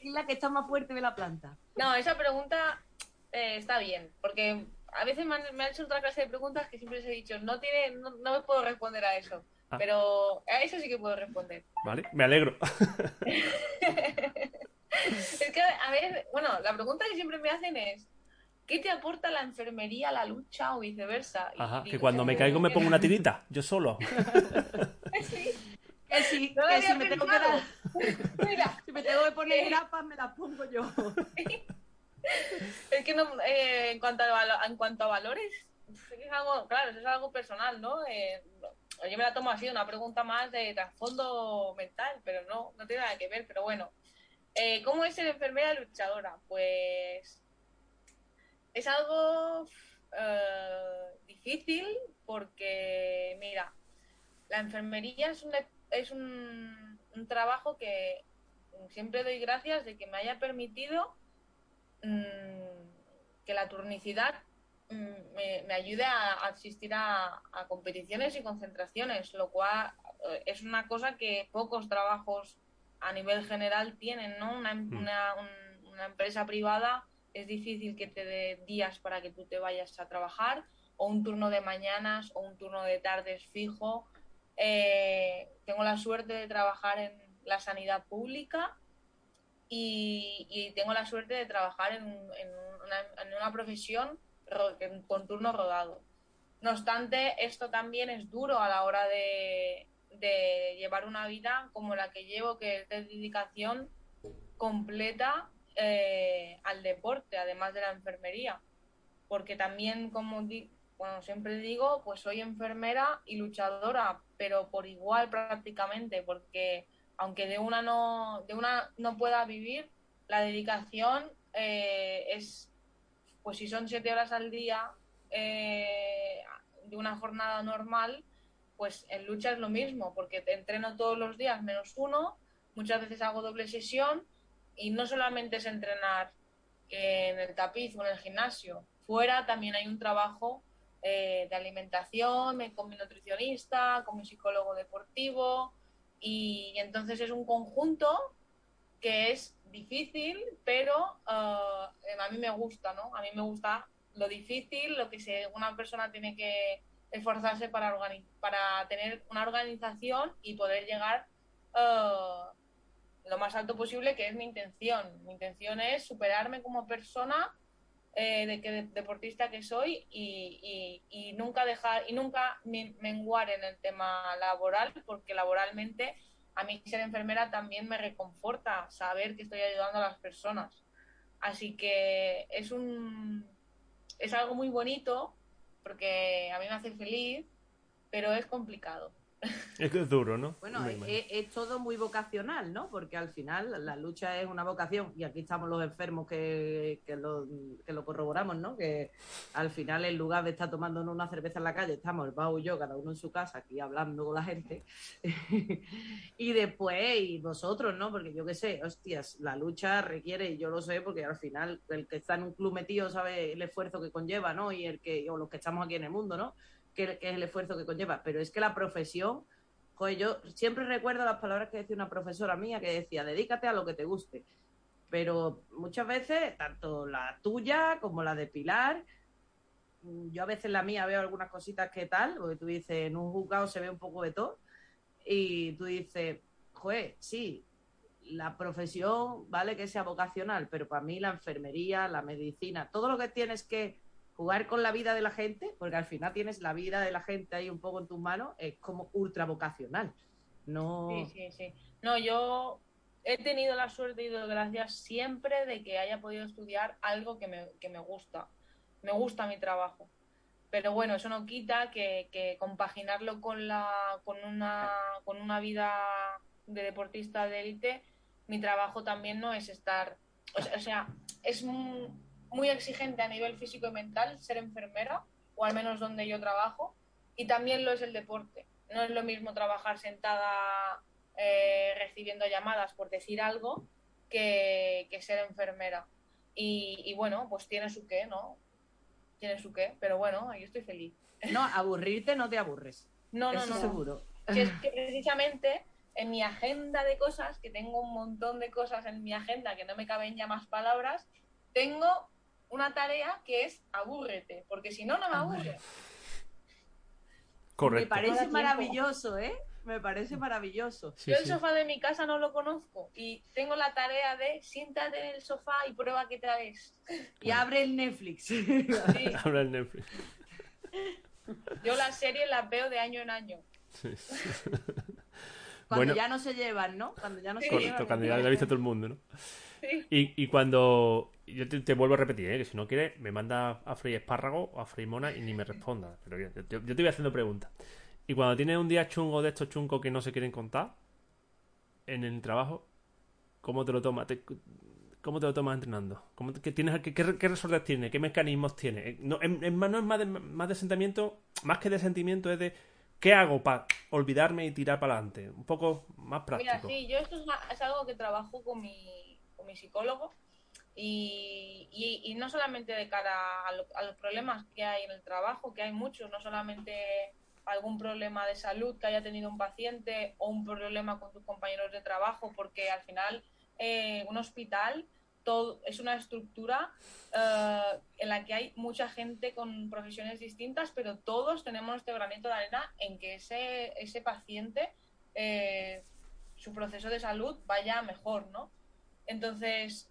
Es la que está más fuerte de la planta. No, esa pregunta eh, está bien, porque a veces me han, me han hecho otra clase de preguntas que siempre les he dicho, no tiene, no, no me puedo responder a eso. Ah. Pero a eso sí que puedo responder. vale, me alegro. Es que, a ver, bueno, la pregunta que siempre me hacen es, ¿qué te aporta la enfermería a la lucha o viceversa? Y Ajá, que cuando me caigo me pongo una tirita, yo solo. Sí, Que si, no que si me tengo que dar- Mira, si me tengo que poner grapas, me las pongo yo. es que no, eh, en, cuanto a, en cuanto a valores, es algo, claro, es algo personal, ¿no? Eh, yo me la tomo así, una pregunta más de trasfondo mental, pero no, no tiene nada que ver, pero bueno. Eh, ¿Cómo es ser enfermera luchadora? Pues es algo eh, difícil porque, mira, la enfermería es un, es un trabajo que siempre doy gracias de que me haya permitido mm, que la turnicidad mm, me, me ayude a, a asistir a, a competiciones y concentraciones, lo cual eh, es una cosa que pocos trabajos a nivel general tienen, ¿no? Una, Mm. una, un- una empresa privada es difícil que te dé días para que tú te vayas a trabajar, o un turno de mañanas, o un turno de tardes fijo. Eh, tengo la suerte de trabajar en la sanidad pública y, y tengo la suerte de trabajar en, en una, en una profesión con turno rodado. No obstante, esto también es duro a la hora de, de llevar una vida como la que llevo, que es de dedicación completa eh, al deporte, además de la enfermería. Porque también, como di- bueno, siempre digo, pues soy enfermera y luchadora, pero por igual prácticamente, porque aunque de una no, de una no pueda vivir, la dedicación eh, es, pues si son siete horas al día eh, de una jornada normal, pues en lucha es lo mismo, porque te entreno todos los días menos uno, muchas veces hago doble sesión y no solamente es entrenar en el tapiz o en el gimnasio, fuera también hay un trabajo eh, de alimentación, me- con mi nutricionista, con mi psicólogo deportivo y, entonces es un conjunto que es difícil, pero ah, a mí me gusta, ¿no? A mí me gusta lo difícil, lo que se, una persona tiene que esforzarse para, para tener una organización y poder llegar ah, lo más alto posible, que es mi intención. Mi intención es superarme como persona, eh, de que de- deportista que soy y, y- y nunca dejar y nunca men- menguar en el tema laboral, porque laboralmente a mí ser enfermera también me reconforta saber que estoy ayudando a las personas. Así que es un es algo muy bonito porque a mí me hace feliz, pero es complicado. Es que es duro, ¿no? Bueno, es todo muy vocacional, ¿no? Porque al final la lucha es una vocación y aquí estamos los enfermos que, que, lo, que lo corroboramos, ¿no? Que al final en lugar de estar tomándonos una cerveza en la calle, estamos el Pau y yo, cada uno en su casa, aquí hablando con la gente. y después, y vosotros, ¿no? Porque yo qué sé, hostias, la lucha requiere, y yo lo sé, porque al final el que está en un club metido sabe el esfuerzo que conlleva, ¿no? Y el que, o los que estamos aquí en el mundo, ¿no? Que, es el esfuerzo que conlleva. Pero es que la profesión Joder, yo siempre recuerdo las palabras que decía una profesora mía que decía, dedícate a lo que te guste. Pero muchas veces, tanto la tuya como la de Pilar, yo a veces la mía veo algunas cositas que tal, porque tú dices, en un juzgado se ve un poco de todo, y tú dices, joder, sí, la profesión vale que sea vocacional, pero para mí la enfermería, la medicina, todo lo que tienes que jugar con la vida de la gente, porque al final tienes la vida de la gente ahí un poco en tus manos, es como ultra vocacional. No. Sí, sí, sí. No, yo he tenido la suerte y doy gracias siempre de que haya podido estudiar algo que me, que me gusta. Me gusta mi trabajo. Pero bueno, eso no quita que, que compaginarlo con, la, con, una, con una vida de deportista de élite, mi trabajo también no es estar... O sea, es mu- muy exigente a nivel físico y mental ser enfermera, o al menos donde yo trabajo, y también lo es el deporte. No es lo mismo trabajar sentada eh, recibiendo llamadas por decir algo que, que ser enfermera. Y, y bueno, pues tiene su qué, ¿no? Tiene su qué, pero bueno, ahí estoy feliz. No, aburrirte no te aburres. No, no, Eso no. seguro. Si es que precisamente en mi agenda de cosas, que tengo un montón de cosas en mi agenda que no me caben ya más palabras, tengo una tarea que es abúrrete, porque si no, no me aburre. Me Correcto. parece Ahora tiempo. maravilloso, ¿eh? Me parece maravilloso. Sí, Yo el sí. sofá de mi casa no lo conozco y tengo la tarea de siéntate en el sofá y prueba qué tal es. Y abre el Netflix. Sí, Habla el Netflix. yo las series las veo de año en año. Sí, sí. Cuando Bueno. ya no se llevan, ¿no? Cuando ya no se. Correcto, llevan. cuando ya lo ha visto todo el mundo, ¿no? Sí. Y, y cuando. Yo te, te vuelvo a repetir, ¿eh? que si no quieres, me manda a freír espárrago o a freír mona y ni me responda. Pero bien, yo, te voy haciendo preguntas. Y cuando tienes un día chungo de estos chungos que no se quieren contar en el trabajo, ¿cómo te lo tomas? Te- ¿Cómo te lo tomas entrenando? ¿Cómo te- qué, tienes, qué, qué, qué resortes tiene? ¿Qué mecanismos tiene? Eh, No, en- en- no es más de, más de sentimiento, más que de sentimiento, es de ¿qué hago para olvidarme y tirar para adelante? Un poco más práctico. Mira, sí, yo esto es, una- es algo que trabajo con mi, mi psicólogo y, no solamente de cara a, lo- a los problemas que hay en el trabajo, que hay muchos, no solamente algún problema de salud que haya tenido un paciente o un problema con tus compañeros de trabajo, porque al final eh, un hospital es una estructura eh, en la que hay mucha gente con profesiones distintas, pero todos tenemos nuestro granito de arena en que ese, ese paciente eh, su proceso de salud vaya mejor, ¿no? Entonces,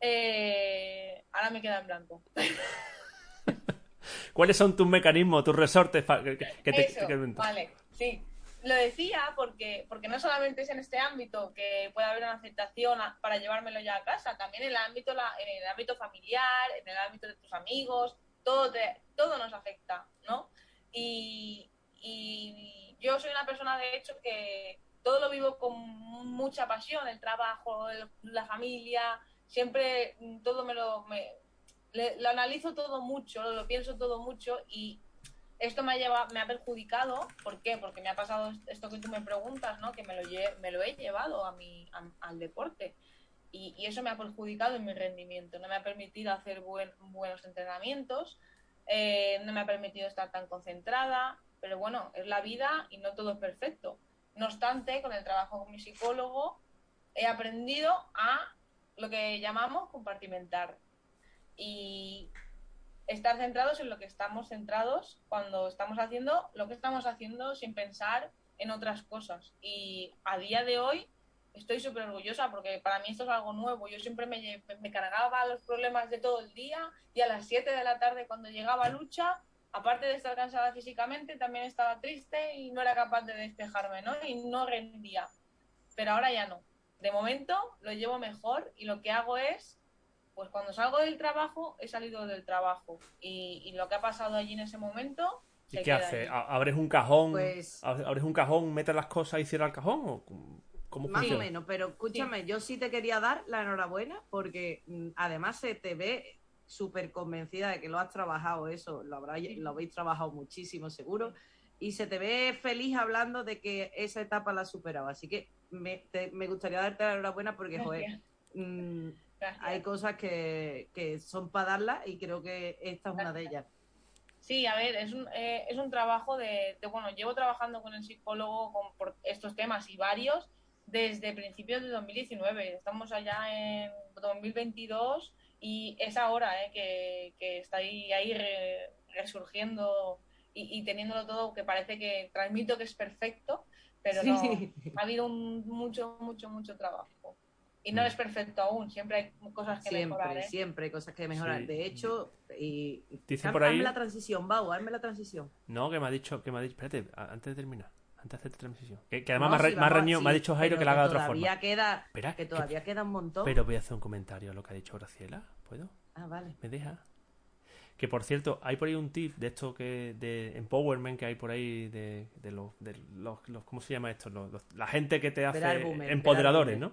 eh, ahora me queda en blanco. ¿Cuáles son tus mecanismos, tus resortes pa- que, que te, Eso, que- vale, sí. Lo decía porque, porque no solamente es en este ámbito que puede haber una aceptación a- para llevármelo ya a casa, también en el ámbito, la- en el ámbito familiar, en el ámbito de tus amigos, todo, te- todo nos afecta, ¿no? Y, y yo soy una persona, de hecho, que todo lo vivo con mucha pasión, el trabajo, la familia, siempre mm, todo me lo... Analizo todo mucho, lo pienso todo mucho y esto me ha, lleva, me ha perjudicado. ¿Por qué? Porque me ha pasado esto que tú me preguntas, ¿no? Que me lo, he llevado a mi, a- al deporte. Y, y eso me ha perjudicado en mi rendimiento. No me ha permitido hacer buen- buenos entrenamientos, eh, no me ha permitido estar tan concentrada. Pero bueno, es la vida y no todo es perfecto. No obstante, con el trabajo con mi psicólogo, he aprendido a lo que llamamos compartimentar. Y estar centrados en lo que estamos centrados cuando estamos haciendo lo que estamos haciendo sin pensar en otras cosas. Y a día de hoy estoy súper orgullosa porque para mí esto es algo nuevo. Yo siempre me, cargaba los problemas de todo el día y a las 7 de la tarde cuando llegaba lucha, aparte de estar cansada físicamente, también estaba triste y no era capaz de despejarme, ¿no? Y no rendía. Pero ahora ya no. De momento lo llevo mejor y lo que hago es pues cuando salgo del trabajo, he salido del trabajo. Y, y lo que ha pasado allí en ese momento. ¿Y se qué allí. ¿A- ¿Abres un cajón? Pues- ab- ¿Abres un cajón, metes las cosas y cierras el cajón? ¿O cómo- Más o menos, pero escúchame, yo sí te quería dar la enhorabuena porque mm, además se te ve súper convencida de que lo has trabajado eso, lo, habrá, lo habéis trabajado muchísimo seguro y se te ve feliz hablando de que esa etapa la has superado. Así que me, te- me gustaría darte la enhorabuena porque, joder, Gracias, mm, hay cosas que, que son para darlas y creo que esta es una de ellas. Sí, a ver, es un, eh, es un trabajo de, de, Bueno, llevo trabajando con el psicólogo con, por estos temas y varios desde principios de 2019. Estamos allá en 2022 y es ahora eh, que, que está ahí, ahí re- resurgiendo y, y teniéndolo todo que parece que transmito que es perfecto, pero no. Sí. ha habido un, mucho, mucho, mucho trabajo. Y no Mm. es perfecto aún, siempre hay cosas que mejorar. Siempre, ¿eh? siempre hay cosas que mejorar. Sí. De hecho, y, Dice Hazme por ahí- la transición, Bau, hazme la transición. No, que me ha dicho, que me ha dicho, espérate, antes de terminar, antes de hacer esta transición. Que, que además No, me, ha reñido- sí, me dicho Jairo que la haga de otra forma. Queda, Espera, que que- todavía queda un montón. Pero voy a hacer un comentario a lo que ha dicho Graciela, ¿puedo? Ah, vale. ¿Me deja? Que por cierto, hay por ahí un tip de esto que de empowerment que hay por ahí de, de los, de los, los- ¿cómo se llama esto? Los- los- la gente que te hace boomer, empoderadores, ¿no?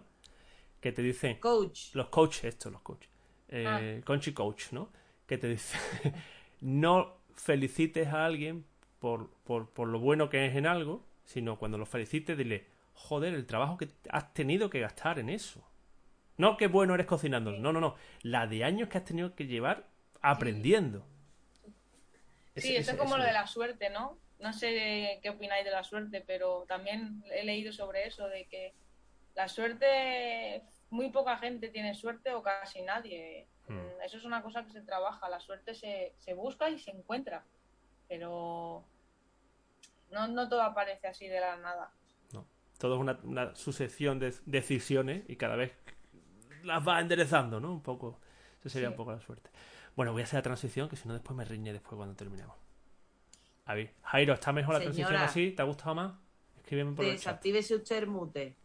Que te dicen, Coach. los coaches, estos, los coaches, eh, coach y coach, ¿no? Que te dicen, no felicites a alguien por, por, por lo bueno que es en algo, sino cuando lo felicites, dile, joder, el trabajo que has tenido que gastar en eso. No que bueno eres cocinando, no, no, no. La de años que has tenido que llevar aprendiendo. Sí, eso es como lo de la suerte, ¿no? No sé qué opináis de la suerte, pero también he leído sobre eso, de que la suerte, muy poca gente tiene suerte o casi nadie. Hmm. Eso es una cosa que se trabaja, la suerte se, se busca y se encuentra, pero no, no todo aparece así de la nada. No, todo es una, una sucesión de decisiones y cada vez las va enderezando, ¿no? Un poco, eso sería un poco la suerte. Bueno, voy a hacer la transición, que si no después me riñe después cuando terminemos. A ver, Jairo, ¿está mejor la transición así? ¿Te ha gustado más? Escríbeme por Desactívese usted el mute.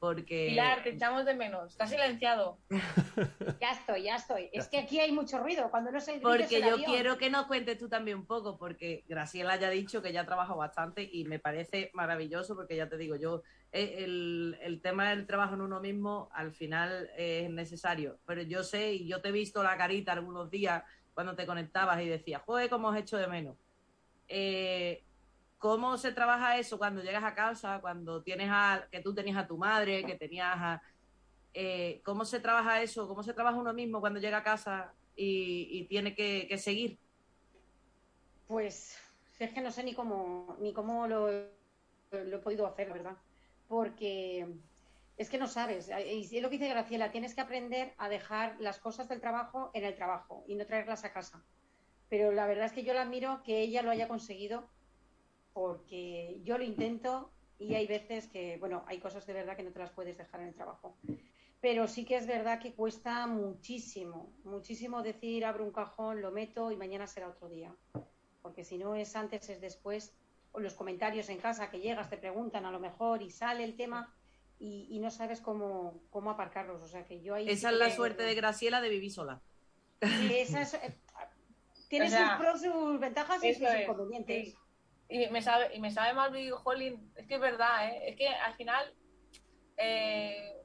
Porque... Pilar, te echamos de menos. Está silenciado. ya estoy, ya estoy. Es que aquí hay mucho ruido. Cuando no se Porque yo quiero que nos cuentes tú también un poco, porque Graciela ya ha dicho que ya ha trabajado bastante y me parece maravilloso, porque ya te digo, yo eh, el, el tema del trabajo en uno mismo al final es necesario. Pero yo sé, y yo te he visto la carita algunos días cuando te conectabas y decías, joder, cómo has hecho de menos. Eh, ¿Cómo se trabaja eso cuando llegas a casa, cuando tienes a, que tú tenías a tu madre, que tenías a... Eh, ¿Cómo se trabaja eso? ¿Cómo se trabaja uno mismo cuando llega a casa y, tiene que, seguir? Pues es que no sé ni cómo, ni cómo lo, lo he podido hacer, ¿verdad? Porque es que no sabes. Y es lo que dice Graciela, tienes que aprender a dejar las cosas del trabajo en el trabajo y no traerlas a casa. Pero la verdad es que yo la admiro que ella lo haya conseguido porque yo lo intento y hay veces que, bueno, hay cosas de verdad que no te las puedes dejar en el trabajo. Pero sí que es verdad que cuesta muchísimo, muchísimo decir abro un cajón, lo meto y mañana será otro día. Porque si no es antes, es después. O los comentarios en casa que llegas, te preguntan a lo mejor y sale el tema y, no sabes cómo, cómo aparcarlos. O sea que yo Esa es la suerte de Graciela de vivir sola. esa es, eh, tiene sus pros, sus ventajas y sus inconvenientes y me sabe, y me sabe mal Holling, es que es verdad, ¿eh? es que al final eh,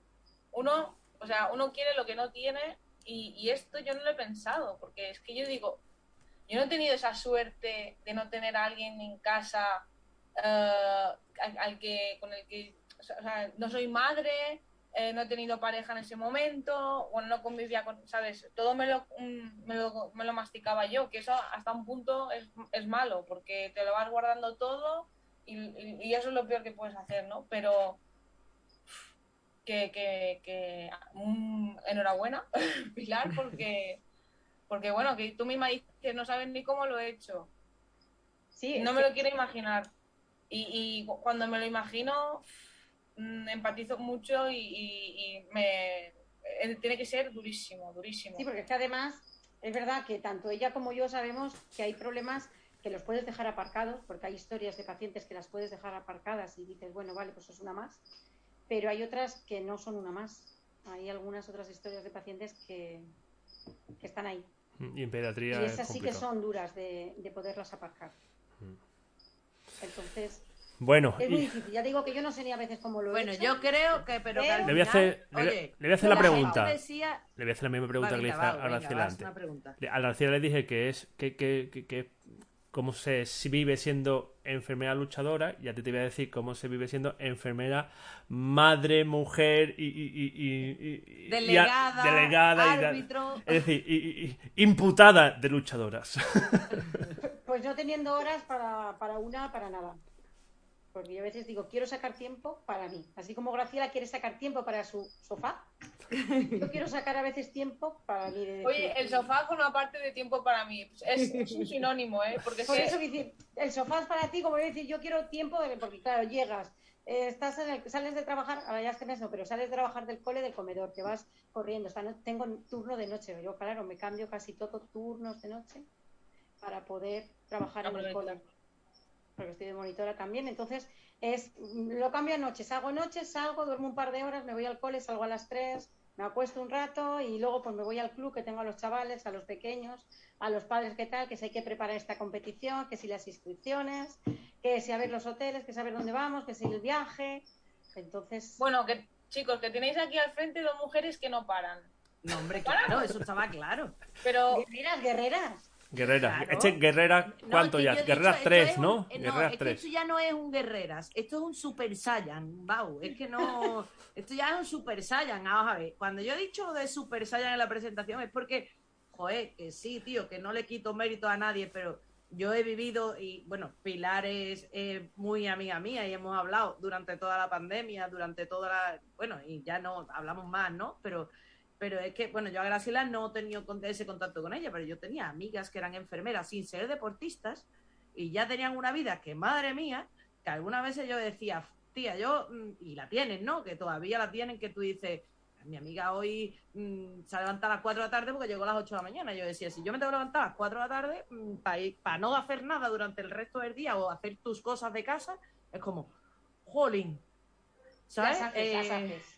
uno, o sea, uno quiere lo que no tiene y, esto yo no lo he pensado, porque es que yo digo, yo no he tenido esa suerte de no tener a alguien en casa eh, al, que, con el que, o sea, no soy madre, eh, no he tenido pareja en ese momento, bueno, no convivía con, ¿sabes? Todo me lo, mm, me lo, me lo masticaba yo, que eso hasta un punto es, es, malo, porque te lo vas guardando todo y, y, eso es lo peor que puedes hacer, ¿no? Pero que, que, que mm, enhorabuena, Pilar, porque, porque bueno, que tú misma dices, no sabes ni cómo lo he hecho. Sí, no me lo quiero imaginar. Y, y cuando me lo imagino, Mm, empatizo mucho y, me eh, tiene que ser durísimo, durísimo. Sí, porque es que además es verdad que tanto ella como yo sabemos que hay problemas que los puedes dejar aparcados, porque hay historias de pacientes que las puedes dejar aparcadas y dices, bueno, vale, pues es una más, pero hay otras que no son una más. Hay algunas otras historias de pacientes que, que están ahí. Y en pediatría. Y esas sí que son duras de, de poderlas aparcar. Mm. Entonces, bueno, es muy difícil. Ya digo que yo no sé ni a veces cómo lo Bueno, yo creo que, pero, le voy a hacer, le, voy a hacer la, pregunta. Le voy a hacer la misma pregunta que le hice a Graciela antes. A Graciela le dije que es que, que, que, cómo se vive siendo enfermera luchadora y a ti te voy a decir cómo se vive siendo enfermera madre, mujer y, y, y, delegada, delegada árbitro. es decir, imputada de luchadoras. Pues no teniendo horas para, para una, para nada porque yo a veces digo, quiero sacar tiempo para mí. Así como Graciela quiere sacar tiempo para su sofá, yo quiero sacar a veces tiempo para mí. Oye, el sofá una parte de tiempo para mí. Es, un sinónimo, ¿eh? Porque Por eso decir, el sofá es para ti, como decir, yo quiero tiempo, de... porque claro, llegas, eh, estás en el, sales de trabajar, ahora ya es que no, pero sales de trabajar del cole, del comedor, te vas corriendo. O no, tengo turno de noche, yo claro, me cambio casi todo turnos de noche para poder trabajar en el cole porque estoy de monitora también, entonces es lo cambio a noches, hago noches, salgo, duermo un par de horas, me voy al cole, salgo a las 3, me acuesto un rato y luego pues me voy al club que tengo a los chavales, a los pequeños, a los padres qué tal, que si hay que preparar esta competición, que si las inscripciones, que si a ver los hoteles, que saber dónde vamos, que si el viaje. Entonces. Bueno, que chicos, que tenéis aquí al frente dos mujeres que no paran. No, hombre, claro, eso estaba claro. Pero. Guerreras, guerreras. Guerreras. Claro. Este Guerrera, No, ¿cuánto ya? Guerreras esto 3, es un- ¿no? eh, Guerreras es que 3. esto ya no es un Guerreras, esto es un Super Saiyan, Bau. Es que no. esto ya es un Super Saiyan. Vamos a ver, cuando yo he dicho de Super Saiyan en la presentación es porque, joder, que sí, tío, que no le quito mérito a nadie, pero yo he vivido y, bueno, Pilar es eh, muy amiga mía y hemos hablado durante toda la pandemia, durante toda la. Bueno, y ya no hablamos más, ¿no? Pero. Pero es que, bueno, yo a Graciela no he tenido ese contacto con ella, pero yo tenía amigas que eran enfermeras sin ser deportistas y ya tenían una vida que, madre mía, que algunas veces yo decía, tía, yo, mm, y la tienen, ¿no? Que todavía la tienen, que tú dices, mi amiga hoy mm, se levanta a las 4 de la tarde porque llegó a las 8 de la mañana. Yo decía, si yo me tengo que levantar a las 4 de la tarde para no hacer nada durante el resto del día o hacer tus cosas de casa, es como, jolín. ¿Sabes? Las haces, las Eh, haces.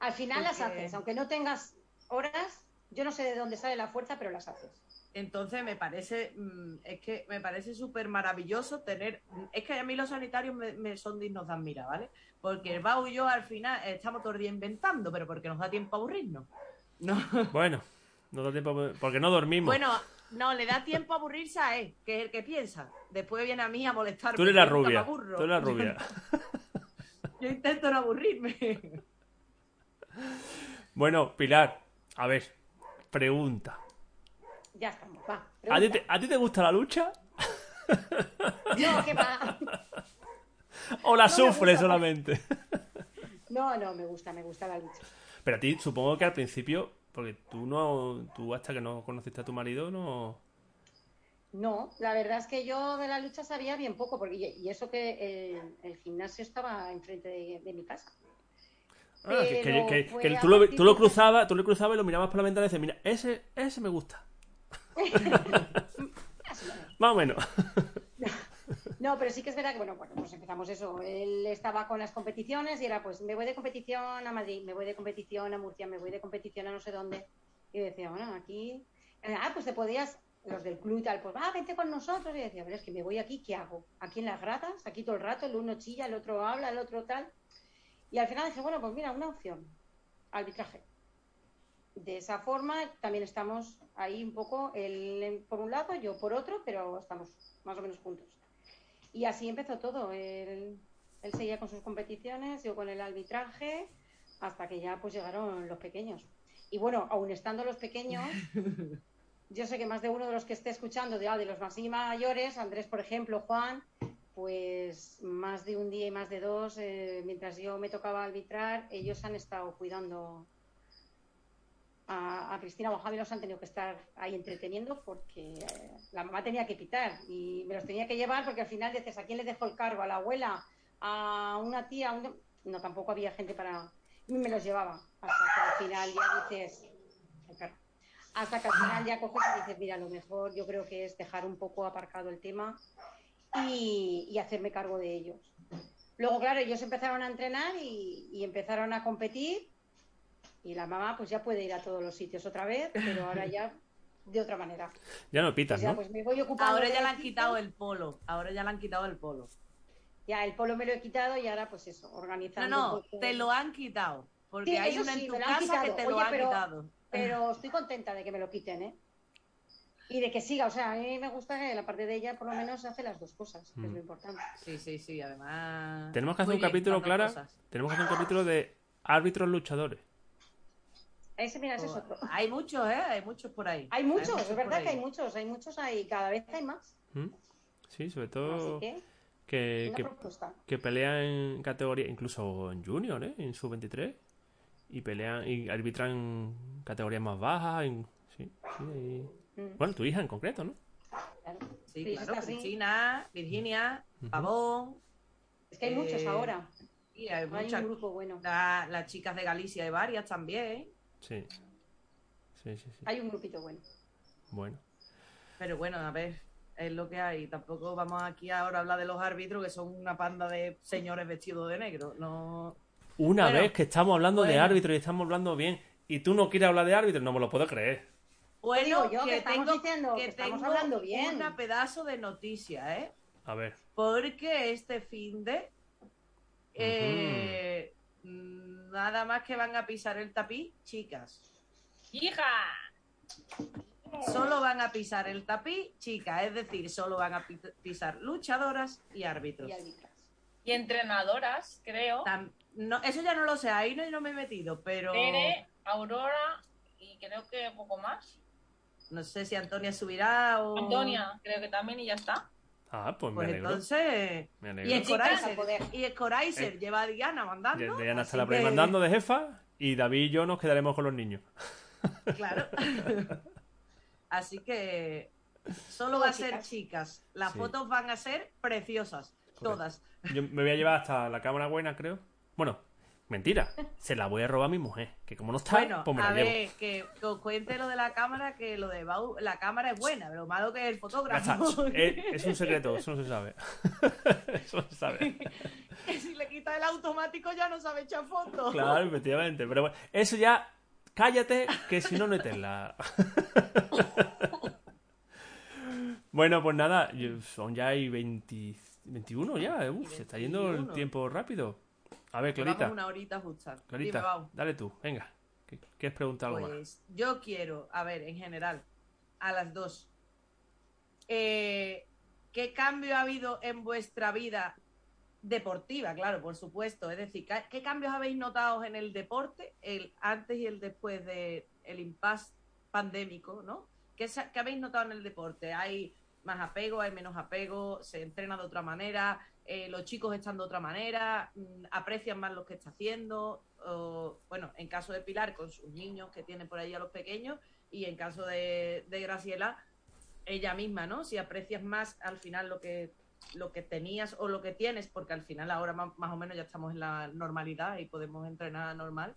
Al final las haces, aunque no tengas horas, yo no sé de dónde sale la fuerza, pero las haces. Entonces me parece, mm, es que me parece súper maravilloso tener, es que a mí los sanitarios me, me son dignos de admirar, ¿vale? Porque el Bau y yo al final estamos todo el día inventando, pero porque nos da tiempo a aburrirnos. No. Bueno, no da tiempo porque no dormimos. Bueno, no, le da tiempo a aburrirse a él, que es el que piensa. Después viene a mí a molestarme. Tú eres la rubia. Tú eres la rubia. Yo intento no aburrirme. Bueno, Pilar, a ver, pregunta. Ya estamos, va. ¿A ti, te, ¿A ti te gusta la lucha? No, que va. ¿O la No me gusta. solamente? No, no, me gusta, me gusta la lucha. Pero a ti, supongo que al principio, porque tú no, tú hasta que no conociste a tu marido, no. No, la verdad es que yo de la lucha sabía bien poco, porque y eso que el, el gimnasio estaba enfrente de, de mi casa. Ah, que, tú, lo, tú cruzabas, tú lo cruzabas y lo mirabas por la ventana y decías, mira, ese, ese me gusta. Más o menos. No, pero sí que es verdad que, bueno, bueno, pues empezamos eso. Él estaba con las competiciones y era, pues, me voy de competición a Madrid, me voy de competición a Murcia, me voy de competición a no sé dónde. Y decía, bueno, aquí... eh, Ah, pues te podías, los del club y tal, pues, ah, vente con nosotros. Y decía, pero es que me voy aquí, ¿qué hago? Aquí en las gradas, aquí todo el rato, el uno chilla, el otro habla, el otro tal. Y al final dije, bueno, pues mira, una opción, arbitraje. De esa forma también estamos ahí un poco, él por un lado, yo por otro, pero estamos más o menos juntos. Y así empezó todo. Él, él seguía con sus competiciones, yo con el arbitraje, hasta que ya pues llegaron los pequeños. Y bueno, aún estando los pequeños, yo sé que más de uno de los que esté escuchando, de, ah, de los más y mayores, Andrés, por ejemplo, Juan, pues más de un día y más de dos, eh, mientras yo me tocaba arbitrar, ellos han estado cuidando a, Cristina o a los han tenido que estar ahí entreteniendo porque eh, la mamá tenía que pitar y me los tenía que llevar porque al final dices, ¿a quién le dejo el cargo? ¿A la abuela? ¿A una tía? ¿A un... No, tampoco había gente para... Y me los llevaba hasta que al final ya dices... Hasta que al final ya coges y dices, mira, lo mejor yo creo que es dejar un poco aparcado el tema y, y hacerme cargo de ellos. Luego, claro, ellos empezaron a entrenar y, y empezaron a competir y la mamá pues ya puede ir a todos los sitios otra vez, pero ahora ya de otra manera. Ya no pitas, Pues ya ¿no? pues me voy ocupando Ahora ya le han equipo. quitado el polo. Ahora ya le han quitado el polo. Ya el polo me lo he quitado y ahora pues eso, No, organizando no, poco. te lo han quitado. Porque Sí, hay una sí, en tu han casa que te lo Oye, ha pero- quitado. Pero estoy contenta de que me lo quiten, ¿eh? Y de que siga, o sea, a mí me gusta que la parte de ella por lo menos hace las dos cosas, que es Mm. lo importante. Sí, sí, sí, además. Tenemos que hacer Muy un bien, capítulo, Clara. cosas. Tenemos que hacer un capítulo de árbitros luchadores. Ese, mira, ese es otro. Hay muchos, ¿eh? Hay muchos por ahí. Hay muchos, es verdad que hay muchos, hay muchos ahí, cada vez hay más. ¿Mm? Sí, sobre Así todo que, que, que, propuesta. que pelean en categoría, incluso en Junior, ¿eh? En sub-23. Y pelean y arbitran categorías más bajas. en- sí, sí. Mm, Bueno, tu hija en concreto, ¿no? claro. Sí, Sí, claro, está así. Cristina, Virginia. Pavón. Es que hay muchos Eh, ahora. Y hay Hay muchas. un grupo bueno. La- las chicas de Galicia hay varias también. Sí. Sí, sí, sí. Hay un grupito bueno. Bueno. Pero bueno, a ver, es lo que hay. Tampoco vamos aquí ahora a hablar de los árbitros, que son una panda de señores vestidos de negro. No. Una Bueno, vez que estamos hablando de árbitros y estamos hablando bien, y tú no quieres hablar de árbitros, no me lo puedo creer. Bueno, digo yo, que estamos diciendo que estamos tengo hablando bien. Una pedazo de noticia, ¿eh? A ver. Porque este fin de. eh, mm, Nada más que van a pisar el tapiz, chicas. ¡Hija! solo van a pisar el tapiz chicas, es decir, solo van a pi- pisar luchadoras y árbitros. Y entrenadoras, creo. Tam- no, eso ya no lo sé, ahí no, no me he metido, pero Tere, Aurora y creo que poco más. No sé si Antonia subirá o... Antonia, creo que también y ya está. Ah, pues me Pues alegro. entonces... Me Y alegro. y Scoraiser Eh. lleva a Diana mandando. De- Diana está ahí que- mandando de jefa y David y yo nos quedaremos con los niños. Claro. así que solo va a ser chicas. chicas. Las Sí. fotos van a ser preciosas, todas. Yo me voy a llevar hasta la cámara buena, creo. Bueno, mentira. Se la voy a robar a mi mujer. Que como no está, Bueno, pues me a la llevo. ver, que, que os cuente lo de la cámara, que lo de Bau, la cámara es buena, pero lo malo que es el fotógrafo. Es, es un secreto, eso no se sabe. eso no se sabe. que si le quita el automático ya no sabe echar fotos. Claro, efectivamente. Pero bueno, eso ya. Cállate, que si no, no la. bueno, pues nada, son ya hay 20 21 ya. uf, se está yendo el 21. tiempo rápido. A ver, Clarita. una horita justa. Clarita, dale tú, venga. ¿Qué- ¿Quieres preguntar algo más? Pues yo quiero, a ver, en general, a las dos. Eh, ¿Qué cambio ha habido en vuestra vida deportiva? Claro, por supuesto. Es decir, ¿qué, cambios habéis notado en el deporte, el antes y el después del el impasse pandémico, ¿no? ¿Qué, qué habéis notado en el deporte? ¿Hay más apego, hay menos apego? ¿Se entrena de otra manera? Eh, ¿Los chicos están de otra manera? Mm, ¿Aprecian más lo que está haciendo? O, bueno, en caso de Pilar, con sus niños que tiene por ahí a los pequeños, y en caso de, de Graciela, ella misma, ¿no? Si aprecias más al final lo que lo que tenías o lo que tienes, porque al final ahora más, o menos ya estamos en la normalidad y podemos entrenar normal.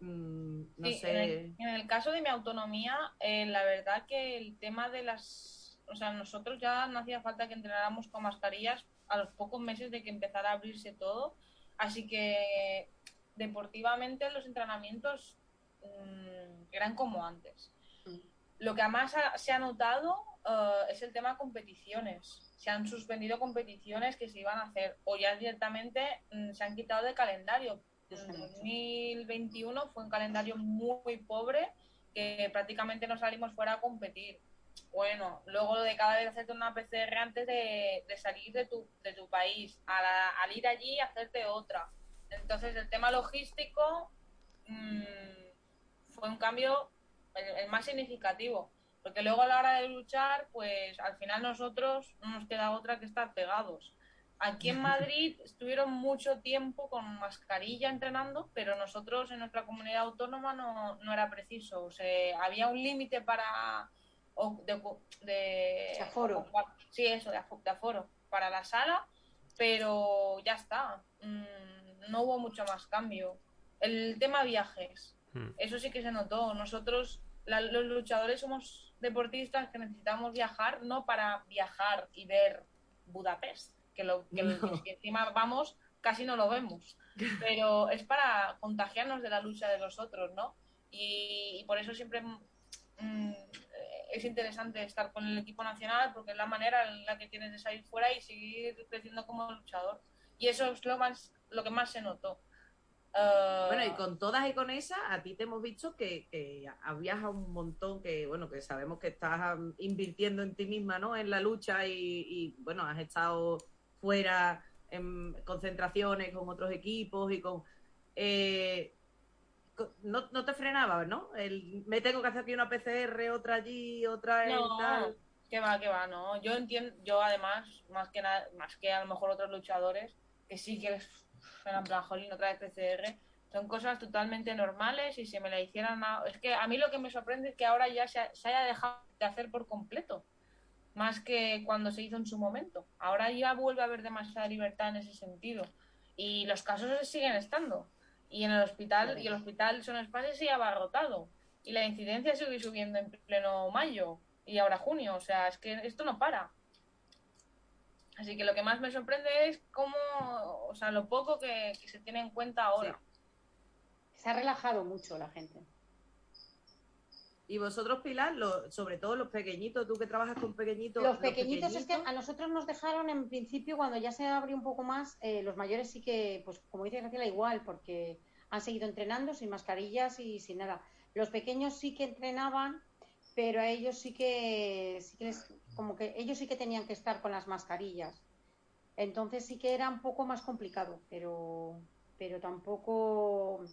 Mm, no Sí, sé. en, el, en el caso de mi autonomía, eh, la verdad que el tema de las... O sea, nosotros ya no hacía falta que entrenáramos con mascarillas a los pocos meses de que empezara a abrirse todo. Así que deportivamente los entrenamientos mm, eran como antes. Mm. Lo que más ha- se ha notado eh, es el tema competiciones. Se han suspendido competiciones que se iban a hacer o ya directamente mm, se han quitado de calendario. En he dicho. 2021 fue un calendario muy pobre que prácticamente no salimos fuera a competir. Bueno, luego de cada vez hacerte una PCR antes de, de salir de tu, de tu país, a la- al ir allí hacerte otra. Entonces el tema logístico mm, fue un cambio el, el más significativo. Porque luego a la hora de luchar, pues al final nosotros no nos queda otra que estar pegados. Aquí en Madrid estuvieron mucho tiempo con mascarilla entrenando, pero nosotros en nuestra comunidad autónoma no, no era preciso. O sea, había un límite para o- de, de- De aforo. Sí, eso, de, afo- de aforo para la sala, pero ya está. Mm, no hubo mucho más cambio. El tema viajes, Hmm. eso sí que se notó. Nosotros, la- los luchadores, somos deportistas que necesitamos viajar, no para viajar y ver Budapest, que, lo, que, lo- No. que encima vamos, casi no lo vemos, pero es para contagiarnos de la lucha de los otros, ¿no? Y, y por eso siempre mm, es interesante estar con el equipo nacional, porque es la manera en la que tienes de salir fuera y seguir creciendo como luchador. Y eso es lo, más, lo que más se notó. Eh, Bueno, y con todas y con esas, a ti te hemos visto que, que viajado un montón, que bueno, que sabemos que estás um, invirtiendo en ti misma, ¿no? En la lucha y, y, bueno, has estado fuera en concentraciones con otros equipos y con... eh, no, no te frenabas, ¿no? El, me tengo que hacer aquí una PCR, otra allí, otra en No, tal. que va, que va, no. Yo entiendo, yo además, más que nada, más que a lo mejor otros luchadores, que sí que es en plan, jolín, otra vez PCR, son cosas totalmente normales y si me la hicieran a- es que a mí lo que me sorprende es que ahora ya se, ha- se haya dejado de hacer por completo, más que cuando se hizo en su momento. Ahora ya vuelve a haber demasiada libertad en ese sentido y los casos siguen estando. Y en el hospital, y el hospital Son Espacio sigue abarrotado. Y la incidencia sigue subiendo en pleno mayo y ahora junio. O sea, es que esto no para. Así que lo que más me sorprende es cómo, o sea, lo poco que, que se tiene en cuenta ahora. Se ha relajado mucho la gente. Y vosotros, Pilar, lo- sobre todo los pequeñitos, tú que trabajas con pequeñitos. Los pequeñitos es que a nosotros nos dejaron en principio cuando ya se abrió un poco más, eh, los mayores sí que, pues como dice Graciela, igual, porque han seguido entrenando sin mascarillas y sin nada. Los pequeños sí que entrenaban, pero a ellos sí que, sí que les- como que ellos sí que tenían que estar con las mascarillas. Entonces sí que era un poco más complicado, pero, pero tampoco.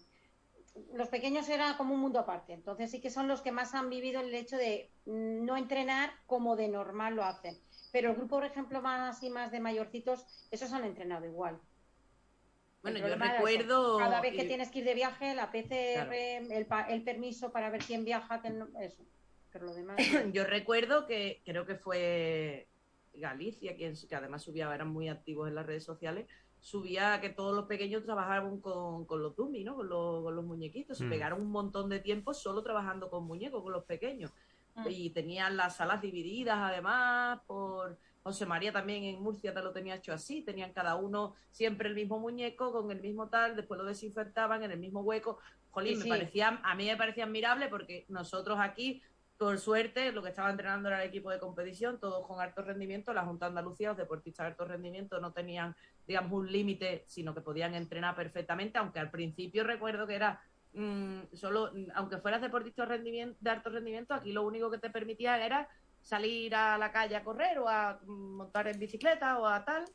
Los pequeños era como un mundo aparte. Entonces sí que son los que más han vivido el hecho de no entrenar como de normal lo hacen. Pero el grupo, por ejemplo, más y más de mayorcitos, esos han entrenado igual. Bueno, yo eso. recuerdo. Cada vez que tienes que ir de viaje, la PCR, Claro. el, pa- el permiso para ver quién viaja, que no- eso. Pero lo demás. Yo recuerdo que creo que fue Galicia, quien que además subía, eran muy activos en las redes sociales, subía que todos los pequeños trabajaban con, con los dummies, ¿no? Con los, con los muñequitos. Se Mm. pegaron un montón de tiempo solo trabajando con muñecos, con los pequeños. Mm. Y tenían las salas divididas además por... José María también en Murcia te lo tenía hecho así, tenían cada uno siempre el mismo muñeco con el mismo tal, después lo desinfectaban en el mismo hueco. Jolín, Sí, me sí. parecía, a mí me parecía admirable porque nosotros aquí por suerte, lo que estaba entrenando era el equipo de competición, todos con alto rendimiento. La Junta Andalucía, los deportistas de alto rendimiento, no tenían, digamos, un límite, sino que podían entrenar perfectamente, aunque al principio recuerdo que era mm, solo, mm, aunque fueras deportista de, alto rendimiento, aquí lo único que te permitía era salir a la calle a correr o a mm, montar en bicicleta o a tal.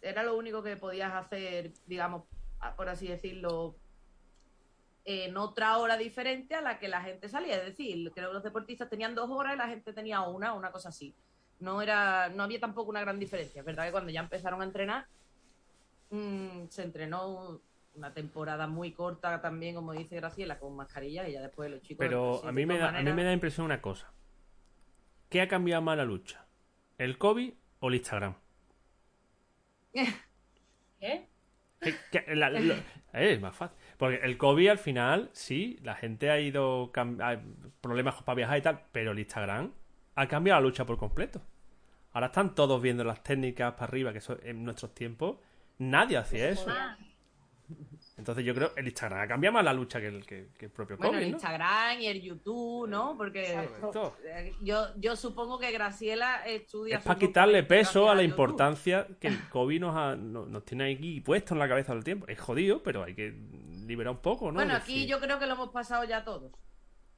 Era lo único que podías hacer, digamos, por así decirlo, en otra hora diferente a la que la gente salía. Es decir, creo que los deportistas tenían dos horas y la gente tenía una, una cosa así. No era, no había tampoco una gran diferencia. Es verdad que cuando ya empezaron a entrenar, mm, se entrenó una temporada muy corta también, como dice Graciela, con mascarilla y ya después los chicos. Pero a mí, me da, a mí maneras- me da impresión una cosa. ¿Qué ha cambiado más la lucha? ¿El COVID o el Instagram? ¿Qué? ¿Qué- qué- la- lo- eh, es más fácil. Porque el COVID al final, sí, la gente ha ido... hay problemas para viajar y tal, pero el Instagram ha cambiado la lucha por completo. Ahora están todos viendo las técnicas para arriba, que eso en nuestros tiempos nadie hacía eso. Entonces yo creo que el Instagram ha cambiado más la lucha que el, que, que el propio Bueno, COVID, el ¿no? Instagram y el YouTube, ¿no? Porque eh, yo, yo supongo que Graciela estudia. Es para quitarle peso a la importancia que el COVID nos, ha- nos tiene aquí puesto en la cabeza todo el tiempo. Es jodido, pero hay que liberar un poco, ¿no? Bueno, aquí decir, yo creo que lo hemos pasado ya todos.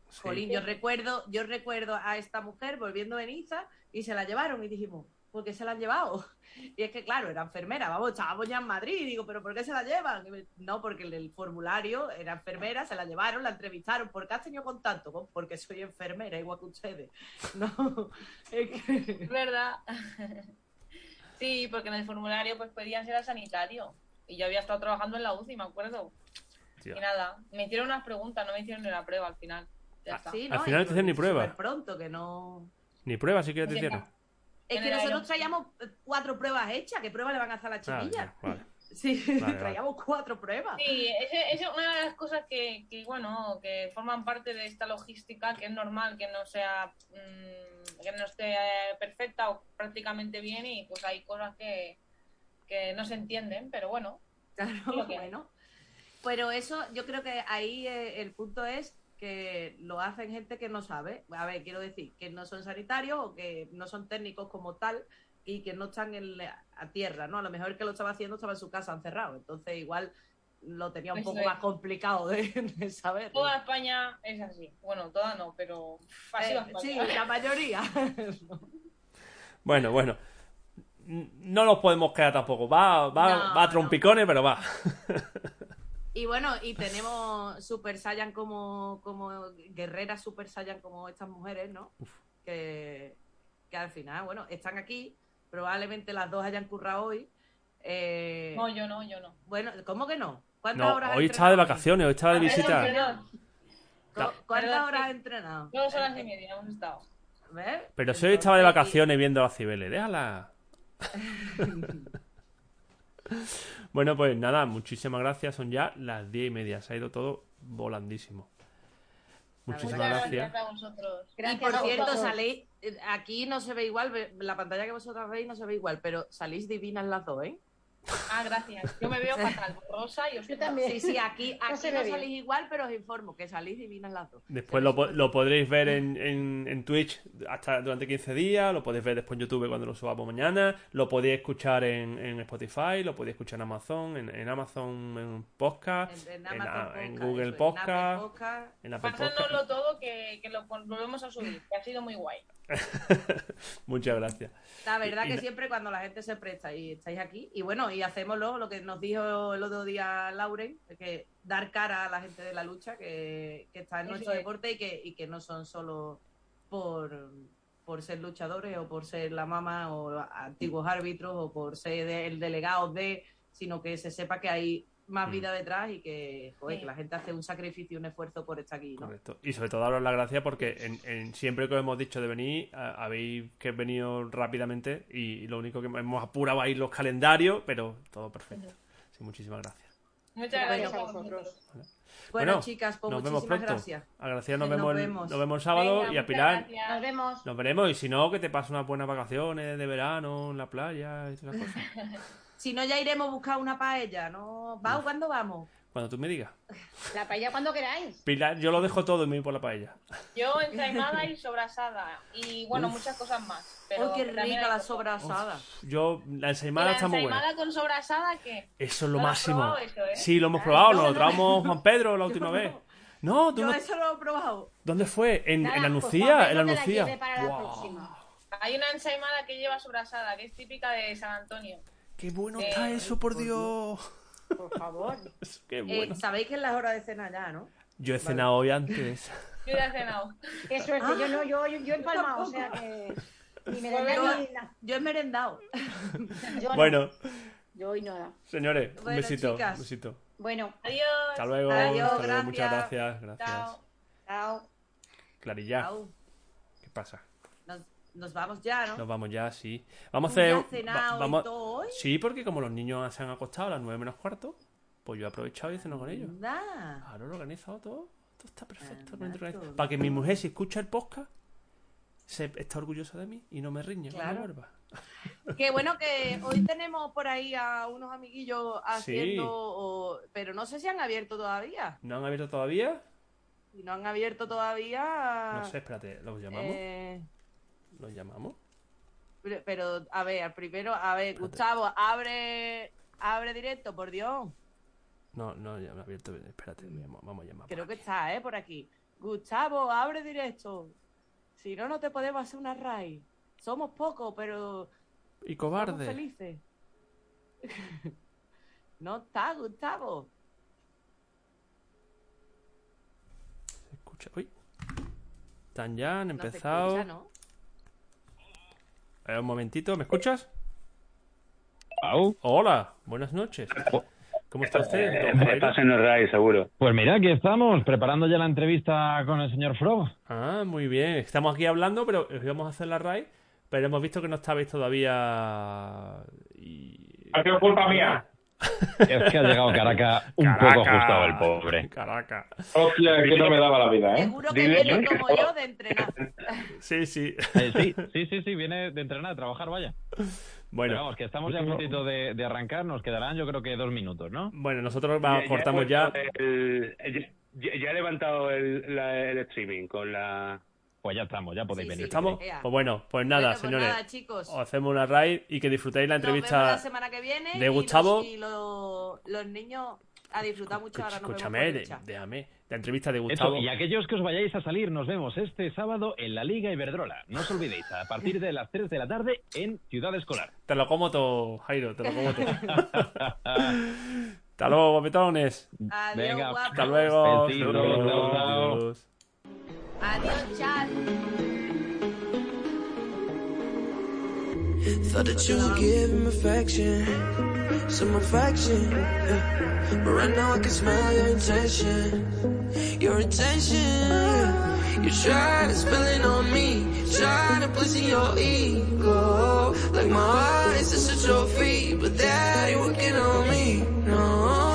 sí. Jolín, yo recuerdo, yo recuerdo a esta mujer volviendo de Niza y se la llevaron y dijimos, ¿por qué se la han llevado? Y es que, claro, era enfermera, vamos, estábamos ya en Madrid, y digo, ¿pero por qué se la llevan? Me- No, porque el, el formulario era enfermera, se la llevaron, la entrevistaron. ¿Por qué has tenido contacto? Pues porque soy enfermera, igual que ustedes. No, es que... verdad. sí, porque en el formulario pues pedían ser sanitario. Y yo había estado trabajando en la UCI, me acuerdo. Y nada, me hicieron unas preguntas, no me hicieron ni la prueba al final. Ya Ah, está. Sí, Al ¿no? final Y no te hacen ni prueba. pronto, que no... Ni pruebas siquiera te hicieron. Es que nosotros traíamos eh, cuatro pruebas hechas. ¿Qué pruebas le van a hacer a la Ah, chiquilla? ya, vale. Sí, vale. traíamos cuatro pruebas. Sí, esa es una de las cosas que, que, bueno, que forman parte de esta logística, que es normal que no sea, mm, que no esté eh, perfecta o prácticamente bien y pues hay cosas que, que no se entienden, pero bueno, Claro, lo que hay. bueno. Pero eso, yo creo que ahí eh, el punto es que lo hacen gente que no sabe. A ver, quiero decir, que no son sanitarios o que no son técnicos como tal y que no están en la- a tierra, ¿no? A lo mejor el que lo estaba haciendo estaba en su casa encerrado. Entonces, igual lo tenía un Eso poco es. más complicado de, de saber. toda España es así. Bueno, toda no, pero así Eh, sí, la mayoría. Bueno, bueno. No nos podemos quedar tampoco. Va, va, No, va a trompicones, pero va. Y bueno, y tenemos Super Saiyan como, como guerreras Super Saiyan como estas mujeres, ¿no? Que, que al final, bueno, están aquí, probablemente las dos hayan currado hoy. Eh, No, yo no, yo no. bueno, ¿cómo que no? ¿Cuántas No, horas has hoy estaba de vacaciones, hoy estaba de Ah, visita. perdón. ¿Cu- ¿Cuántas horas has entrenado? Dos horas y media hemos estado. ¿Ves? Pero si hoy estaba de vacaciones viendo las cibeles, déjala. bueno, pues nada, muchísimas gracias. Son ya las diez y media. Se ha ido todo volandísimo. Muchísimas gracias. gracias a vosotros. Y Gracias por a cierto, vosotros. salís, eh, aquí no se ve igual, la pantalla que vosotras veis no se ve igual, pero salís divinas las dos, ¿eh? Ah, gracias. Yo me veo fatal, rosa y oscura. Yo también. Sí, sí, aquí, No aquí se no, salís igual, pero os informo que salís divinas las dos. Después lo, lo podréis ver en, en, en Twitch hasta durante 15 días, lo podéis ver después en YouTube cuando lo subamos mañana, lo podéis escuchar en, en Spotify, lo podéis escuchar en Amazon, en, en Amazon en podcast, En, Amazon Podcast, Google eso, Podcast, En Apple Podcast. Pásanoslo todo que, que lo volvemos a subir, que ha sido muy guay. Muchas gracias. La verdad Y- que y- siempre cuando la gente se presta y estáis aquí, y bueno, y hacémoslo, lo que nos dijo el otro día Lauren, que dar cara a la gente de la lucha que, que está en Sí, nuestro sí. deporte y que, y que no son solo por, por ser luchadores o por ser la mamá o antiguos árbitros o por ser de- el delegado de, sino que se sepa que hay más Mm. vida detrás y que, joder, Sí. que la gente hace un sacrificio y un esfuerzo por estar aquí, ¿no? Correcto. Y sobre todo daros las gracias porque en, en- siempre que os hemos dicho de venir, a- habéis que venido rápidamente y, lo único que hemos apurado ahí los calendarios, pero todo perfecto. Sí, muchísimas gracias. Muchas Gracias a a vosotros. Bueno, chicas, pues nos vemos muchísimas pronto. gracias. A Graciela nos Nos vemos, el- vemos. nos vemos el sábado Venga, y a Pilar gracias. Nos vemos. nos veremos. Y si no, que te pases unas buenas vacaciones de verano en la playa y todas esas cosas. Si no, ya iremos a buscar una paella, ¿no? ¿Va? ¿Cuándo vamos? Cuando tú me digas. La paella cuando queráis. Pilar, yo lo dejo todo y me voy por la paella. Yo ensaimada y sobrasada. Y bueno, Uf. muchas cosas más. Pero ¡Oh, qué rica la sobrasada! Yo, la ¿Y ensaimada la está muy buena. ensaimada con sobrasada qué? Eso es lo ¿No lo has máximo. eso, eh? Sí, lo hemos probado, no, nos lo no. trajo Juan Pedro la última vez. no. Tú Yo no. eso lo he probado. ¿Dónde fue? En, Nada, en la pues Nucía, en la la Nucía. la. Hay una ensaimada que lleva sobrasada, que es típica de San Antonio. Qué bueno Eh, está eso, por Dios. Por favor. Qué Eh, bueno. Sabéis que es la hora de cena ya, ¿no? Yo he cenado hoy antes. Yo ya he cenado. Qué suerte. Yo no, yo, yo, yo he empalmado, o sea que. Ni me Yo, da ni yo he merendado. Yo no. Bueno, Yo hoy nada. señores, un Bueno, besito. chicas. Un besito. Bueno, Adiós. Hasta luego. Adiós, hasta luego, Muchas gracias. gracias. Gracias. Chao. chao. Clarilla, Au. ¿qué pasa? Nos, vamos ya, ¿no? Nos vamos ya, sí. Vamos a ¿Tú hacer. ya cenado va- y vamos... todo hoy? Sí, porque como los niños se han acostado a las 9 menos cuarto, pues yo he aprovechado y he cenado con ellos. Anda. Ahora lo he organizado todo. Todo está perfecto. Todo Para que mi mujer, si escucha el podcast, se está orgullosa de mí y no me riña. Claro. Qué bueno que hoy tenemos por ahí a unos amiguillos haciendo, o- pero no sé si han abierto todavía. ¿No han abierto todavía? Si no han abierto todavía. No sé, espérate, ¿los llamamos? eh, ¿Los llamamos? pero- pero, a ver, primero, a ver. Gustavo, abre, abre directo, por Dios. No, no, ya me ha abierto. Espérate, vamos a llamar. Creo que está, ¿eh? Por aquí. Gustavo, abre directo. Si no, no te podemos hacer una raid. Somos pocos, pero Y somos cobarde. felices. no está, Gustavo. Se escucha. Uy. Están ya, han empezado. ¿no? Eh, un momentito, ¿me escuchas? Au. Hola, buenas noches. ¿Cómo está usted, Jairo? Estás en el RAI, seguro. Pues mira, aquí estamos, preparando ya la entrevista con el señor Frog. Ah, muy bien. Estamos aquí hablando, pero os íbamos a hacer la RAI, pero hemos visto que no estabais todavía. Y... Ha sido culpa mía. Es que ha llegado Caracas un poco ajustado el pobre. Caracas. Hostia, que no me daba la vida, ¿eh? Seguro que Dile- viene como yo de entrenar. Sí, sí. Eh, sí, sí, sí, sí, viene de entrenar, de trabajar, vaya. Bueno, Pero vamos, que estamos ya a puntito de, de arrancar, nos quedarán yo creo que dos minutos, ¿no? bueno nosotros va- cortamos ya. el- ya, ya he levantado el, la- el streaming con la... Pues ya estamos, ya podéis Sí, venir. sí. ¿Estamos? Ea. Pues bueno, pues nada, Bueno, pues señores. nada, chicos. Os hacemos una raid y que disfrutéis la Nos vemos entrevista. la semana que viene. de y Gustavo. los- Y los, los niños a disfrutar mucho. Ahora Escúchame, de- déjame. La entrevista de Eso, Gustavo. y aquellos que os vayáis a salir, nos vemos este sábado en la Liga Iberdrola. No os olvidéis, a partir de las 3 de la tarde en Ciudad Escolar. Te lo como todo, Jairo, te lo como todo. Hasta luego, guapetones. Adiós, Venga, guapos. Hasta luego. Adiós, adiós. Chat. Thought that you would give him affection, some affection. yeah. But right now I can smell your intention, your intention. You try to spill it on me, try to poison your ego. Like my heart is just a trophy, but that ain't working on me. No.